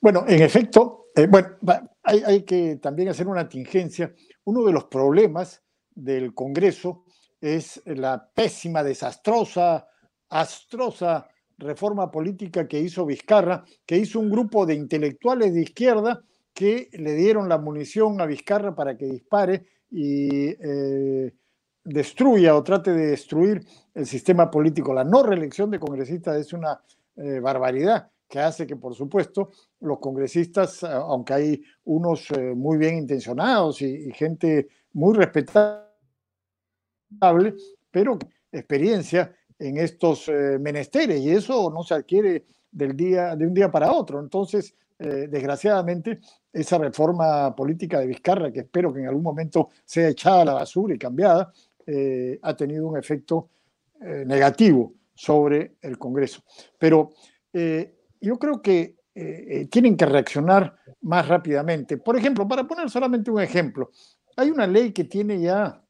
Speaker 3: Bueno, en efecto, eh, bueno, hay, que también hacer una tingencia. Uno de los problemas del Congreso es la pésima, desastrosa, astrosa reforma política que hizo Vizcarra, que hizo un grupo de intelectuales de izquierda que le dieron la munición a Vizcarra para que dispare y eh, destruya o trate de destruir el sistema político. La no reelección de congresistas es una eh, barbaridad que hace que, por supuesto, los congresistas, eh, aunque hay unos eh, muy bien intencionados y, gente muy respetable, pero experiencia en estos eh, menesteres y eso no se adquiere del día, de un día para otro. Entonces, desgraciadamente, esa reforma política de Vizcarra, que espero que en algún momento sea echada a la basura y cambiada, ha tenido un efecto negativo sobre el Congreso. Pero yo creo que eh, eh, tienen que reaccionar más rápidamente. Por ejemplo, para poner solamente un ejemplo, hay una ley que tiene ya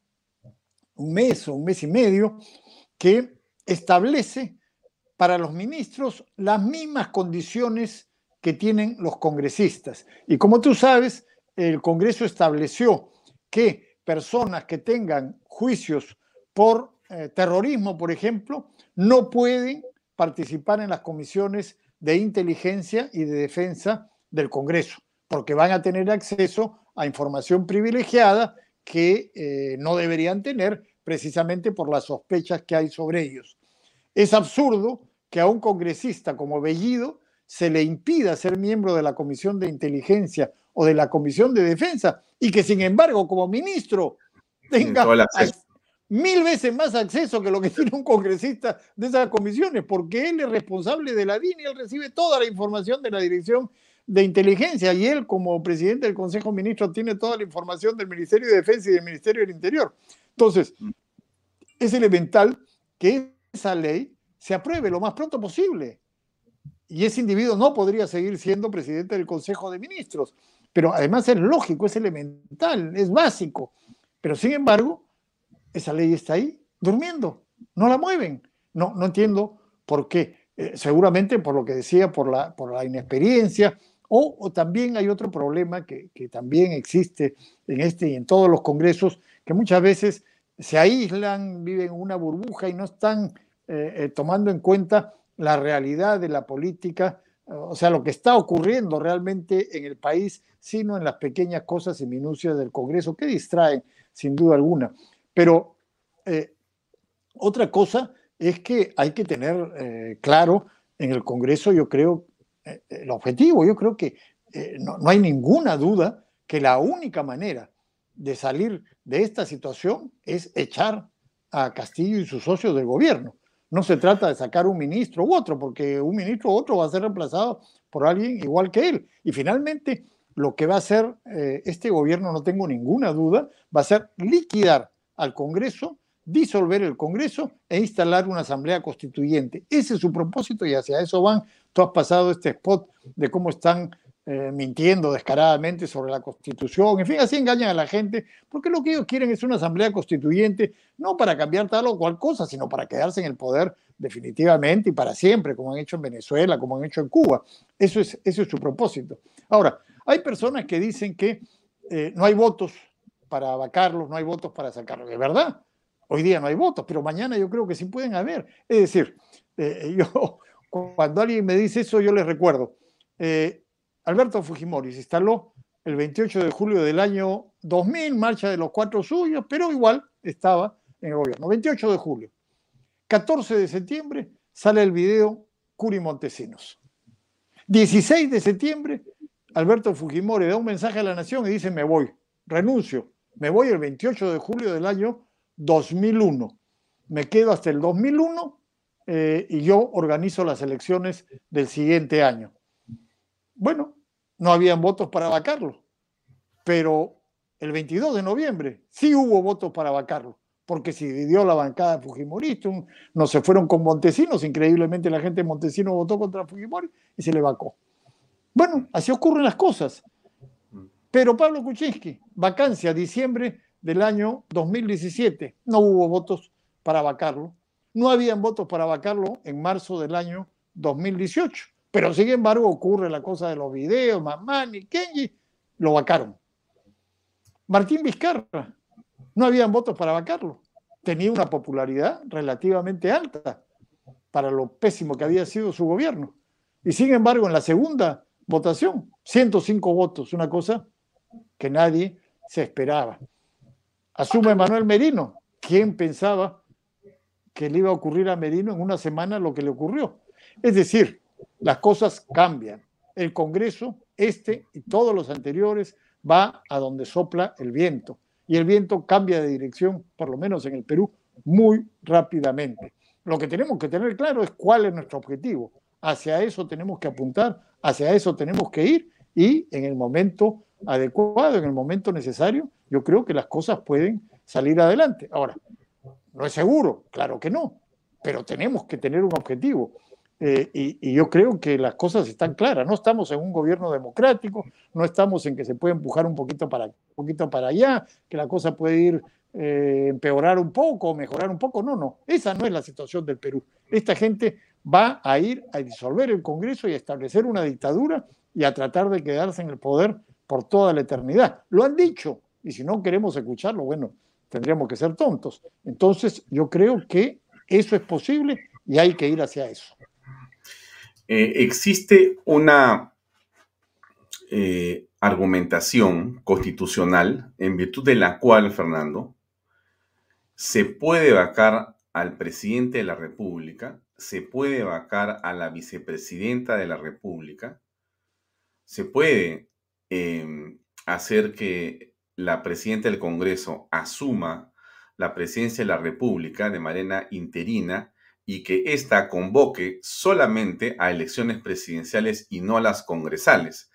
Speaker 3: un mes o un mes y medio que establece para los ministros las mismas condiciones que tienen los congresistas. Y como tú sabes, el Congreso estableció que personas que tengan juicios por eh, terrorismo, por ejemplo, no pueden participar en las comisiones de inteligencia y de defensa del Congreso, porque van a tener acceso a información privilegiada que eh, no deberían tener precisamente por las sospechas que hay sobre ellos. Es absurdo que a un congresista como Bellido se le impida ser miembro de la Comisión de Inteligencia o de la Comisión de Defensa y que sin embargo como ministro tenga mil veces más acceso que lo que tiene un congresista de esas comisiones, porque él es responsable de la DIN y él recibe toda la información de la Dirección de inteligencia y él como presidente del Consejo de Ministros tiene toda la información del Ministerio de Defensa y del Ministerio del Interior. Entonces, mm. es elemental que esa ley se apruebe lo más pronto posible. Y ese individuo no podría seguir siendo presidente del Consejo de Ministros. Pero además es lógico, es elemental, es básico. Pero sin embargo, esa ley está ahí, durmiendo, no la mueven. No, no entiendo por qué. Eh, seguramente por lo que decía, por la, por la inexperiencia, o, también hay otro problema que, que, también existe en este y en todos los congresos, que muchas veces se aíslan, viven en una burbuja y no están eh, eh, tomando en cuenta la realidad de la política, o sea, lo que está ocurriendo realmente en el país, sino en las pequeñas cosas y minucias del Congreso que distraen, sin duda alguna. Pero otra cosa es que hay que tener eh, claro en el Congreso, yo creo, eh, el objetivo, yo creo que eh, no, hay ninguna duda que la única manera de salir de esta situación es echar a Castillo y sus socios del gobierno. No se trata de sacar un ministro u otro, porque un ministro u otro va a ser reemplazado por alguien igual que él. Y finalmente, lo que va a hacer este gobierno, no tengo ninguna duda, va a ser liquidar al Congreso disolver el Congreso e instalar una asamblea constituyente. Ese es su propósito y hacia eso van. Tú has pasado este spot de cómo están eh, mintiendo descaradamente sobre la constitución, en fin, así engañan a la gente, porque lo que ellos quieren es una asamblea constituyente, no para cambiar tal o cual cosa, sino para quedarse en el poder definitivamente y para siempre, como han hecho en Venezuela, como han hecho en Cuba. Eso es, eso es su propósito. Ahora, hay personas que dicen que eh, no hay votos para vacarlos, no hay votos para sacarlos. ¿Es verdad? Hoy día no hay votos, pero mañana yo creo que sí pueden haber. Es decir, eh, yo cuando alguien me dice eso, yo les recuerdo. Eh, Alberto Fujimori se instaló el 28 de julio del año 2000, marcha de los cuatro suyos, pero igual estaba en el gobierno. 28 de julio. 14 de septiembre sale el video Curi Montesinos. 16 de septiembre, Alberto Fujimori da un mensaje a la nación y dice, me voy, renuncio, me voy el 28 de julio del año 2001. Me quedo hasta el 2001 eh, y yo organizo las elecciones del siguiente año. Bueno, no habían votos para vacarlo, pero el 22 de noviembre sí hubo votos para vacarlo, porque se dividió la bancada Fujimorista, no se fueron con Montesinos, increíblemente la gente de Montesinos votó contra Fujimori y se le vacó. Bueno, así ocurren las cosas. Pero Pablo Kuczynski, vacancia, diciembre del año 2017. No hubo votos para vacarlo. No habían votos para vacarlo en marzo del año 2018. Pero sin embargo ocurre la cosa de los videos, Mamán y Kenji, lo vacaron. Martín Vizcarra, no habían votos para vacarlo. Tenía una popularidad relativamente alta para lo pésimo que había sido su gobierno. Y sin embargo, en la segunda votación, 105 votos, una cosa que nadie se esperaba asume Manuel Merino. ¿Quién pensaba que le iba a ocurrir a Merino en una semana lo que le ocurrió? Es decir, las cosas cambian. El Congreso, este y todos los anteriores, va a donde sopla el viento. Y el viento cambia de dirección, por lo menos en el Perú, muy rápidamente. Lo que tenemos que tener claro es cuál es nuestro objetivo. Hacia eso tenemos que apuntar, hacia eso tenemos que ir y en el momento adecuado, en el momento necesario, yo creo que las cosas pueden salir adelante. Ahora, no es seguro, claro que no, pero tenemos que tener un objetivo. Eh, y, yo creo que las cosas están claras. No estamos en un gobierno democrático, no estamos en que se puede empujar un poquito para, un poquito para allá, que la cosa puede ir eh, empeorar un poco, mejorar un poco. No, no, esa no es la situación del Perú. Esta gente va a ir a disolver el Congreso y a establecer una dictadura y a tratar de quedarse en el poder por toda la eternidad. Lo han dicho, y si no queremos escucharlo, bueno, tendríamos que ser tontos. Entonces, yo creo que eso es posible y hay que ir hacia eso.
Speaker 1: Eh, existe una eh, argumentación constitucional en virtud de la cual, Fernando, se puede vacar al presidente de la República, se puede vacar a la vicepresidenta de la República, se puede em, hacer que la presidenta del Congreso asuma la presidencia de la República de manera interina y que ésta convoque solamente a elecciones presidenciales y no a las congresales.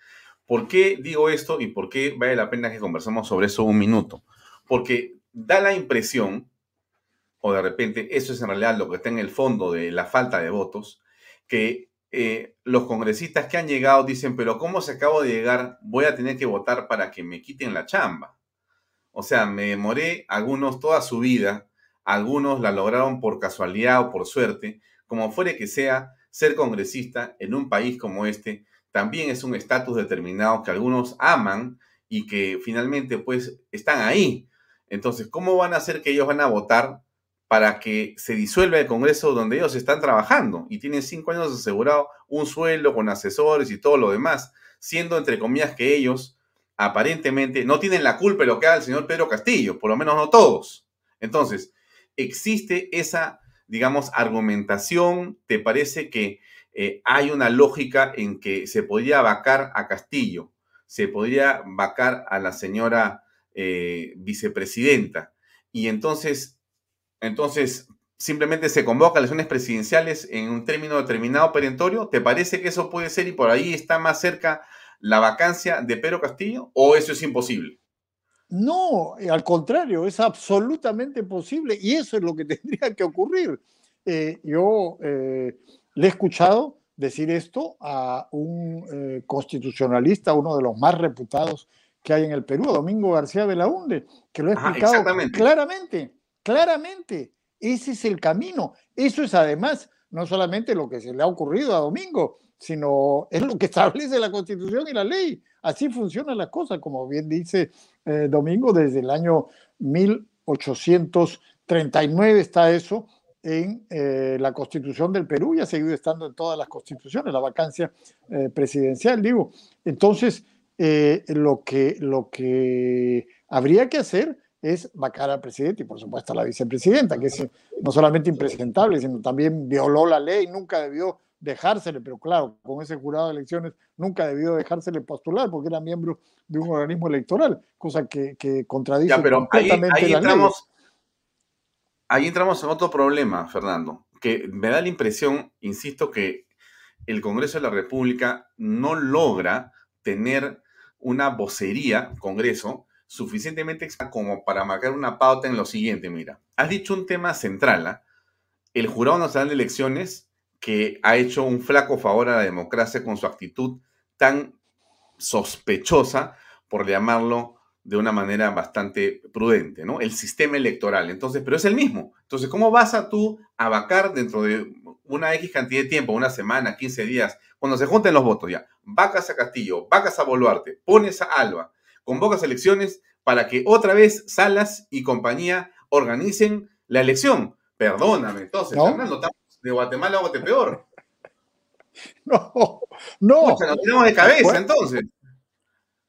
Speaker 1: ¿Por qué digo esto y por qué vale la pena que conversemos sobre eso un minuto? Porque da la impresión, o de repente eso es en realidad lo que está en el fondo de la falta de votos, que eh, los congresistas que han llegado dicen, pero ¿cómo se acabo de llegar? Voy a tener que votar para que me quiten la chamba. O sea, me demoré algunos toda su vida, algunos la lograron por casualidad o por suerte, como fuere que sea, ser congresista en un país como este también es un estatus determinado que algunos aman y que finalmente pues están ahí. Entonces, ¿cómo van a hacer que ellos van a votar para que se disuelva el Congreso donde ellos están trabajando y tienen cinco años asegurado un sueldo con asesores y todo lo demás, siendo entre comillas que ellos aparentemente no tienen la culpa de lo que haga el señor Pedro Castillo, por lo menos no todos. Entonces, existe esa, digamos, argumentación, ¿te parece que eh, hay una lógica en que se podría vacar a Castillo, se podría vacar a la señora eh, vicepresidenta, y entonces entonces, simplemente se convoca elecciones presidenciales en un término determinado perentorio. ¿Te parece que eso puede ser y por ahí está más cerca la vacancia de Pedro Castillo o eso es imposible?
Speaker 3: No, eh, al contrario, es absolutamente posible y eso es lo que tendría que ocurrir. Eh, yo eh, le he escuchado decir esto a un constitucionalista, uno de los más reputados que hay en el Perú, Domingo García de la Hunde, que lo ha explicado claramente Claramente, ese es el camino. Eso es además no solamente lo que se le ha ocurrido a Domingo, sino es lo que establece la Constitución y la ley. Así funcionan las cosas, como bien dice eh, Domingo, desde el año 1839 está eso en eh, la Constitución del Perú y ha seguido estando en todas las constituciones, la vacancia eh, presidencial, digo. Entonces, lo, que, lo que habría que hacer es vacar al presidente y por supuesto a la vicepresidenta, que es no solamente impresentable, sino también violó la ley, nunca debió dejársele, pero claro, con ese jurado de elecciones nunca debió dejársele postular porque era miembro de un organismo electoral, cosa que, que contradice completamente
Speaker 1: ahí, entramos, Ahí entramos en otro problema, Fernando, que me da la impresión, insisto, que el Congreso de la República no logra tener una vocería, Congreso, suficientemente como para marcar una pauta en lo siguiente, mira. Has dicho un tema central, ¿ah? El Jurado Nacional de Elecciones, que ha hecho un flaco favor a la democracia con su actitud tan sospechosa, por llamarlo de una manera bastante prudente, ¿no? El sistema electoral. Entonces, pero es el mismo. Entonces, ¿cómo vas a tú a vacar dentro de una X cantidad de tiempo, una semana, 15 días, cuando se junten los votos ya? Vacas a Castillo, vacas a Boluarte, pones a Alba, convocas elecciones para que otra vez Salas y compañía organicen la elección. Perdóname, entonces, ¿No? estamos de Guatemala a peor.
Speaker 3: No, no.
Speaker 1: nos tiramos de cabeza, entonces.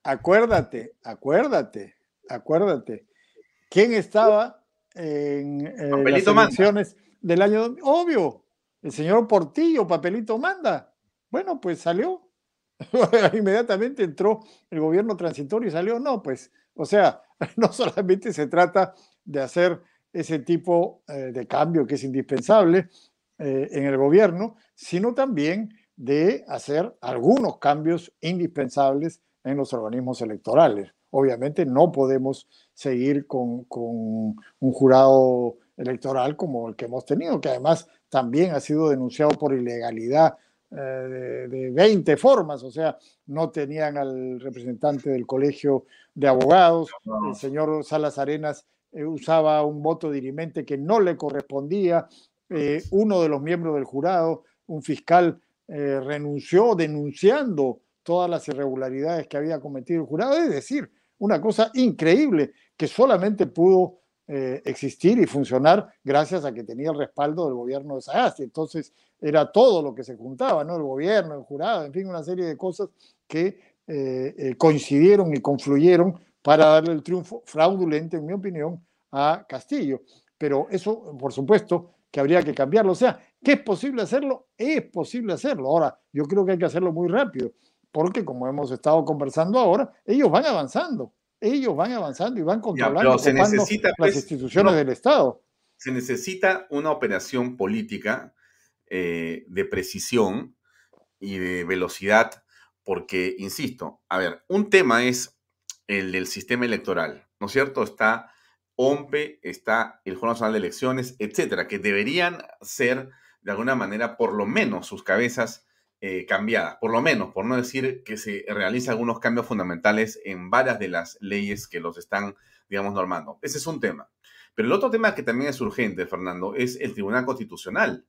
Speaker 3: Acuérdate, acuérdate, acuérdate. ¿Quién estaba en, las elecciones del año? Obvio, el señor Portillo, papelito manda. Bueno, pues salió. Inmediatamente entró el gobierno transitorio y salió, no, pues, o sea, no solamente se trata de hacer ese tipo eh, de cambio que es indispensable eh, en el gobierno, sino también de hacer algunos cambios indispensables en los organismos electorales. Obviamente no podemos seguir con, con un jurado electoral como el que hemos tenido, que además también ha sido denunciado por ilegalidad eh, de, 20 formas, o sea, no tenían al representante del colegio de abogados, el señor Salas Arenas eh, usaba un voto dirimente que no le correspondía, eh, uno de los miembros del jurado, un fiscal, renunció denunciando todas las irregularidades que había cometido el jurado, es decir, una cosa increíble que solamente pudo existir y funcionar gracias a que tenía el respaldo del gobierno de Sagasti. Entonces, era todo lo que se juntaba, ¿no? El gobierno, el jurado, en fin, una serie de cosas que eh, eh, coincidieron y confluyeron para darle el triunfo fraudulento, en mi opinión, a Castillo. Pero eso, por supuesto, que habría que cambiarlo. O sea, ¿qué es posible hacerlo? Es posible hacerlo. Ahora, yo creo que hay que hacerlo muy rápido, porque como hemos estado conversando ahora, ellos van avanzando. Ellos van avanzando y van controlando
Speaker 1: se necesita,
Speaker 3: las pues, instituciones del Estado.
Speaker 1: Se necesita una operación política eh, de precisión y de velocidad, porque, insisto, a ver, un tema es el del sistema electoral, ¿no es cierto? Está OMPE, está el Jurado Nacional de Elecciones, etcétera, que deberían ser, de alguna manera, por lo menos sus cabezas eh, cambiadas, por lo menos, por no decir que se realizan algunos cambios fundamentales en varias de las leyes que los están, digamos, normando. Ese es un tema. Pero el otro tema que también es urgente, Fernando, es el Tribunal Constitucional.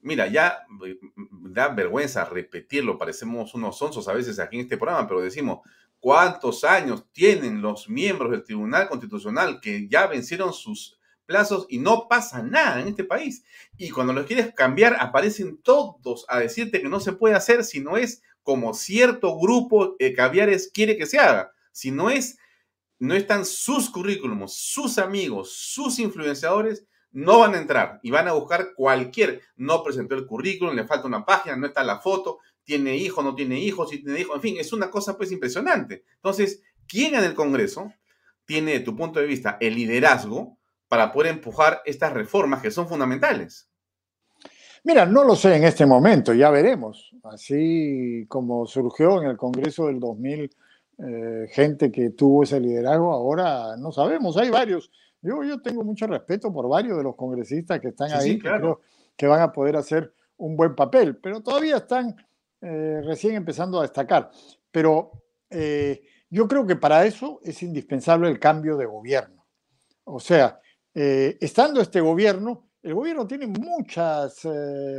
Speaker 1: Mira, ya mm, da vergüenza repetirlo, parecemos unos sonsos a veces aquí en este programa, pero decimos, ¿cuántos años tienen los miembros del Tribunal Constitucional que ya vencieron sus plazos y no pasa nada en este país? Y cuando los quieres cambiar, aparecen todos a decirte que no se puede hacer si no es como cierto grupo de caviares quiere que se haga, si no es no están sus currículums, sus amigos, sus influenciadores, no van a entrar y van a buscar cualquier. No presentó el currículum, le falta una página, no está la foto, tiene hijo, no tiene hijo, si tiene hijo, en fin, es una cosa pues impresionante. Entonces, ¿quién en el Congreso tiene, de tu punto de vista, el liderazgo para poder empujar estas reformas que son fundamentales?
Speaker 3: Mira, no lo sé en este momento, ya veremos. Así como surgió en el Congreso del 2000 eh, gente que tuvo ese liderazgo, ahora no sabemos, hay varios. Yo, yo tengo mucho respeto por varios de los congresistas que están ahí, que creo que van a poder hacer un buen papel, pero todavía están eh, recién empezando a destacar. Pero eh, yo creo que para eso es indispensable el cambio de gobierno. O sea, estando este gobierno, el gobierno tiene muchas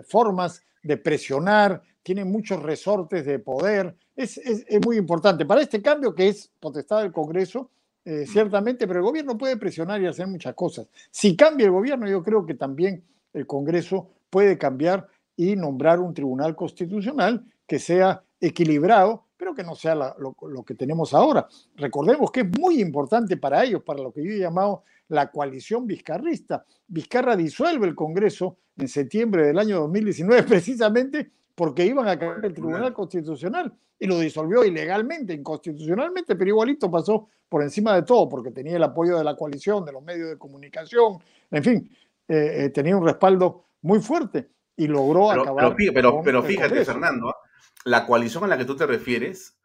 Speaker 3: formas de presionar, tiene muchos resortes de poder, es, muy importante. Para este cambio, que es potestad del Congreso, eh, ciertamente, pero el gobierno puede presionar y hacer muchas cosas. Si cambia el gobierno, yo creo que también el Congreso puede cambiar y nombrar un tribunal constitucional que sea equilibrado, pero que no sea lo, lo, que tenemos ahora. Recordemos que es muy importante para ellos, para lo que yo he llamado la coalición vizcarrista. Vizcarra disuelve el Congreso en septiembre del año 2019 precisamente porque iban a caer el Tribunal Constitucional y lo disolvió ilegalmente, inconstitucionalmente, pero igualito pasó por encima de todo porque tenía el apoyo de la coalición, de los medios de comunicación, en fin, eh, eh, tenía un respaldo muy fuerte y logró acabar.
Speaker 1: Pero, pero, fíjate, Fernando, la coalición a la que tú te refieres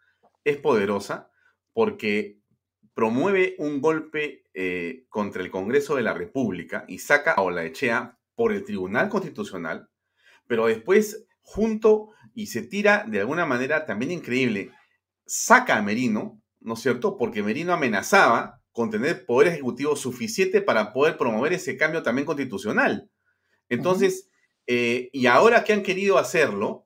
Speaker 1: es poderosa porque promueve un golpe eh, contra el Congreso de la República y saca a Olaechea por el Tribunal Constitucional, pero después junto y se tira de alguna manera también increíble, saca a Merino, ¿no es cierto? Porque Merino amenazaba con tener poder ejecutivo suficiente para poder promover ese cambio también constitucional. Entonces, eh, y ahora que han querido hacerlo,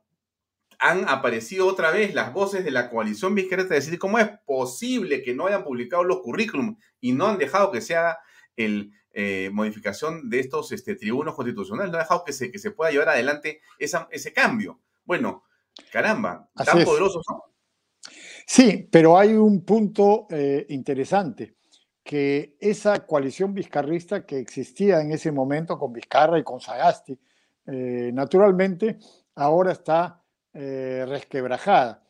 Speaker 1: han aparecido otra vez las voces de la coalición vizcarra de decir cómo es posible que no hayan publicado los currículums y no han dejado que se haga el, eh, modificación de estos este, tribunos constitucionales, no ha dejado que se, que se pueda llevar adelante ese cambio. Bueno, caramba, tan poderosos son.
Speaker 3: Sí, pero hay un punto eh, interesante, que esa coalición vizcarrista que existía en ese momento con Vizcarra y con Sagasti, eh, naturalmente ahora está resquebrajada.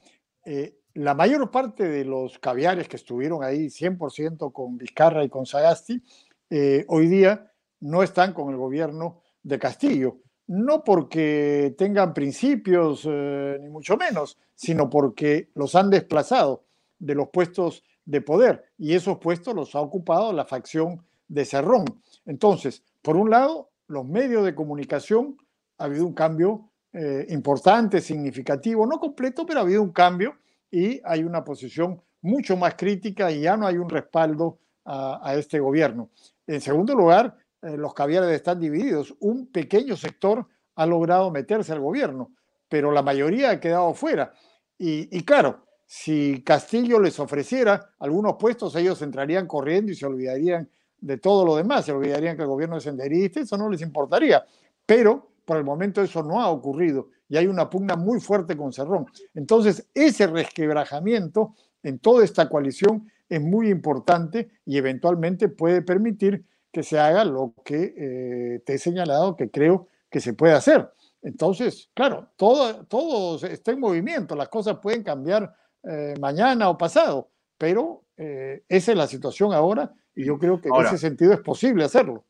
Speaker 3: la mayor parte de los caviares que estuvieron ahí 100% con Vizcarra y con Sagasti, eh, hoy día no están con el gobierno de Castillo. No porque tengan principios, eh, ni mucho menos, sino porque los han desplazado de los puestos de poder y esos puestos los ha ocupado la facción de Cerrón. Entonces, por un lado, los medios de comunicación ha habido un cambio eh, importante, significativo, no completo, pero ha habido un cambio y hay una posición mucho más crítica y ya no hay un respaldo a este gobierno. En segundo lugar, eh, los caviares están divididos. Un pequeño sector ha logrado meterse al gobierno, pero la mayoría ha quedado fuera. Y, claro, si Castillo les ofreciera algunos puestos, ellos entrarían corriendo y se olvidarían de todo lo demás, se olvidarían que el gobierno es senderista, eso no les importaría. Pero por el momento eso no ha ocurrido y hay una pugna muy fuerte con Cerrón. Entonces, ese resquebrajamiento en toda esta coalición es muy importante y eventualmente puede permitir que se haga lo que eh, te he señalado que creo que se puede hacer. Entonces, claro, todo, todo está en movimiento, las cosas pueden cambiar eh, mañana o pasado, pero eh, esa es la situación ahora y yo creo que en ese sentido es posible hacerlo.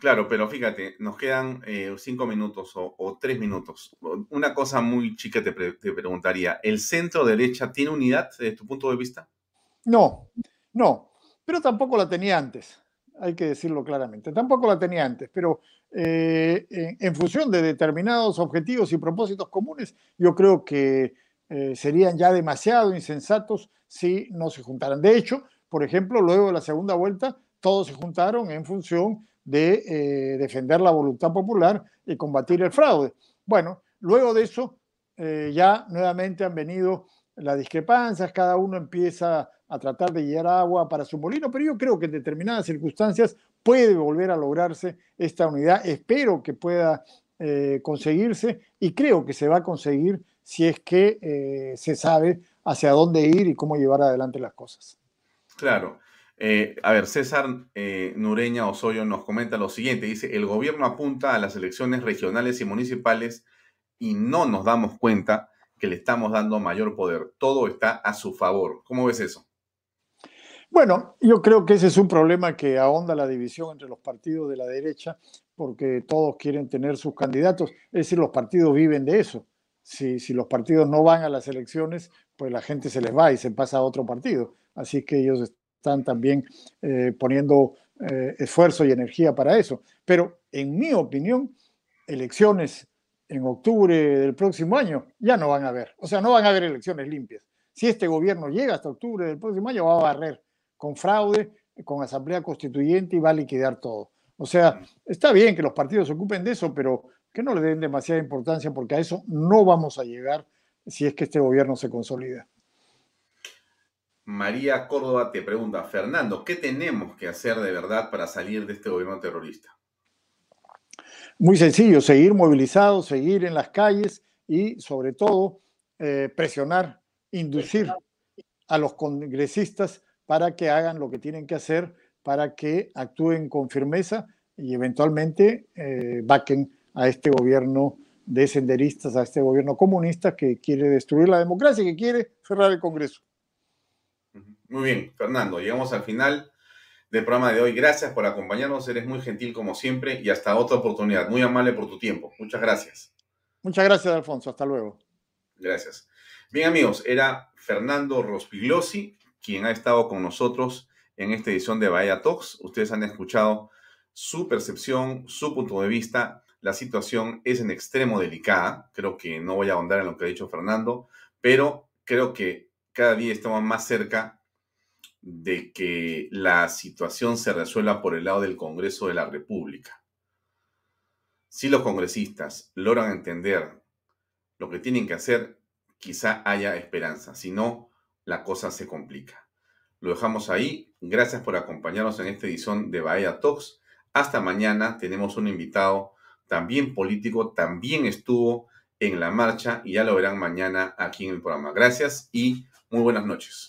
Speaker 1: Claro, pero fíjate, nos quedan eh, cinco minutos o, tres minutos. Una cosa muy chica te, te, preguntaría, ¿el centro derecha tiene unidad desde tu punto de vista?
Speaker 3: No, no, pero tampoco la tenía antes, hay que decirlo claramente, tampoco la tenía antes, pero eh, en, función de determinados objetivos y propósitos comunes, yo creo que eh, serían ya demasiado insensatos si no se juntaran. De hecho, por ejemplo, luego de la segunda vuelta, todos se juntaron en función de eh, defender la voluntad popular y combatir el fraude. Bueno, luego de eso, ya nuevamente han venido las discrepancias, cada uno empieza a tratar de llevar agua para su molino, pero yo creo que en determinadas circunstancias puede volver a lograrse esta unidad. Espero que pueda eh, conseguirse y creo que se va a conseguir si es que eh, se sabe hacia dónde ir y cómo llevar adelante las cosas.
Speaker 1: Claro. Eh, a ver, César Nureña Osoyo nos comenta lo siguiente. Dice, el gobierno apunta a las elecciones regionales y municipales y no nos damos cuenta que le estamos dando mayor poder. Todo está a su favor. ¿Cómo ves eso?
Speaker 3: Bueno, yo creo que ese es un problema que ahonda la división entre los partidos de la derecha, porque todos quieren tener sus candidatos. Es decir, los partidos viven de eso. Si, si los partidos no van a las elecciones, pues la gente se les va y se pasa a otro partido. Así que ellos están también eh, poniendo eh, esfuerzo y energía para eso. Pero en mi opinión, elecciones en octubre del próximo año ya no van a haber. O sea, no van a haber elecciones limpias. Si este gobierno llega hasta octubre del próximo año, va a barrer con fraude, con asamblea constituyente y va a liquidar todo. O sea, está bien que los partidos se ocupen de eso, pero que no le den demasiada importancia porque a eso no vamos a llegar si es que este gobierno se consolida.
Speaker 1: María Córdoba te pregunta, Fernando, ¿qué tenemos que hacer de verdad para salir de este gobierno terrorista?
Speaker 3: Muy sencillo, seguir movilizados, seguir en las calles y sobre todo eh, presionar, inducir a los congresistas para que hagan lo que tienen que hacer, para que actúen con firmeza y eventualmente eh, vaquen a este gobierno de senderistas, a este gobierno comunista que quiere destruir la democracia que quiere cerrar el Congreso.
Speaker 1: Muy bien, Fernando, llegamos al final del programa de hoy. Gracias por acompañarnos, eres muy gentil como siempre y hasta otra oportunidad. Muy amable por tu tiempo. Muchas gracias.
Speaker 3: Muchas gracias, Alfonso. Hasta luego.
Speaker 1: Gracias. Bien, amigos, era Fernando Rospigliosi, quien ha estado con nosotros en esta edición de Bahía Talks. Ustedes han escuchado su percepción, su punto de vista. La situación es en extremo delicada. Creo que no voy a ahondar en lo que ha dicho Fernando, pero creo que cada día estamos más cerca de que la situación se resuelva por el lado del Congreso de la República. Si los congresistas logran entender lo que tienen que hacer, quizá haya esperanza. Si no, la cosa se complica. Lo dejamos ahí. Gracias por acompañarnos en esta edición de Bahía Talks. Hasta mañana. Tenemos un invitado también político, también estuvo en la marcha y ya lo verán mañana aquí en el programa. Gracias y muy buenas noches.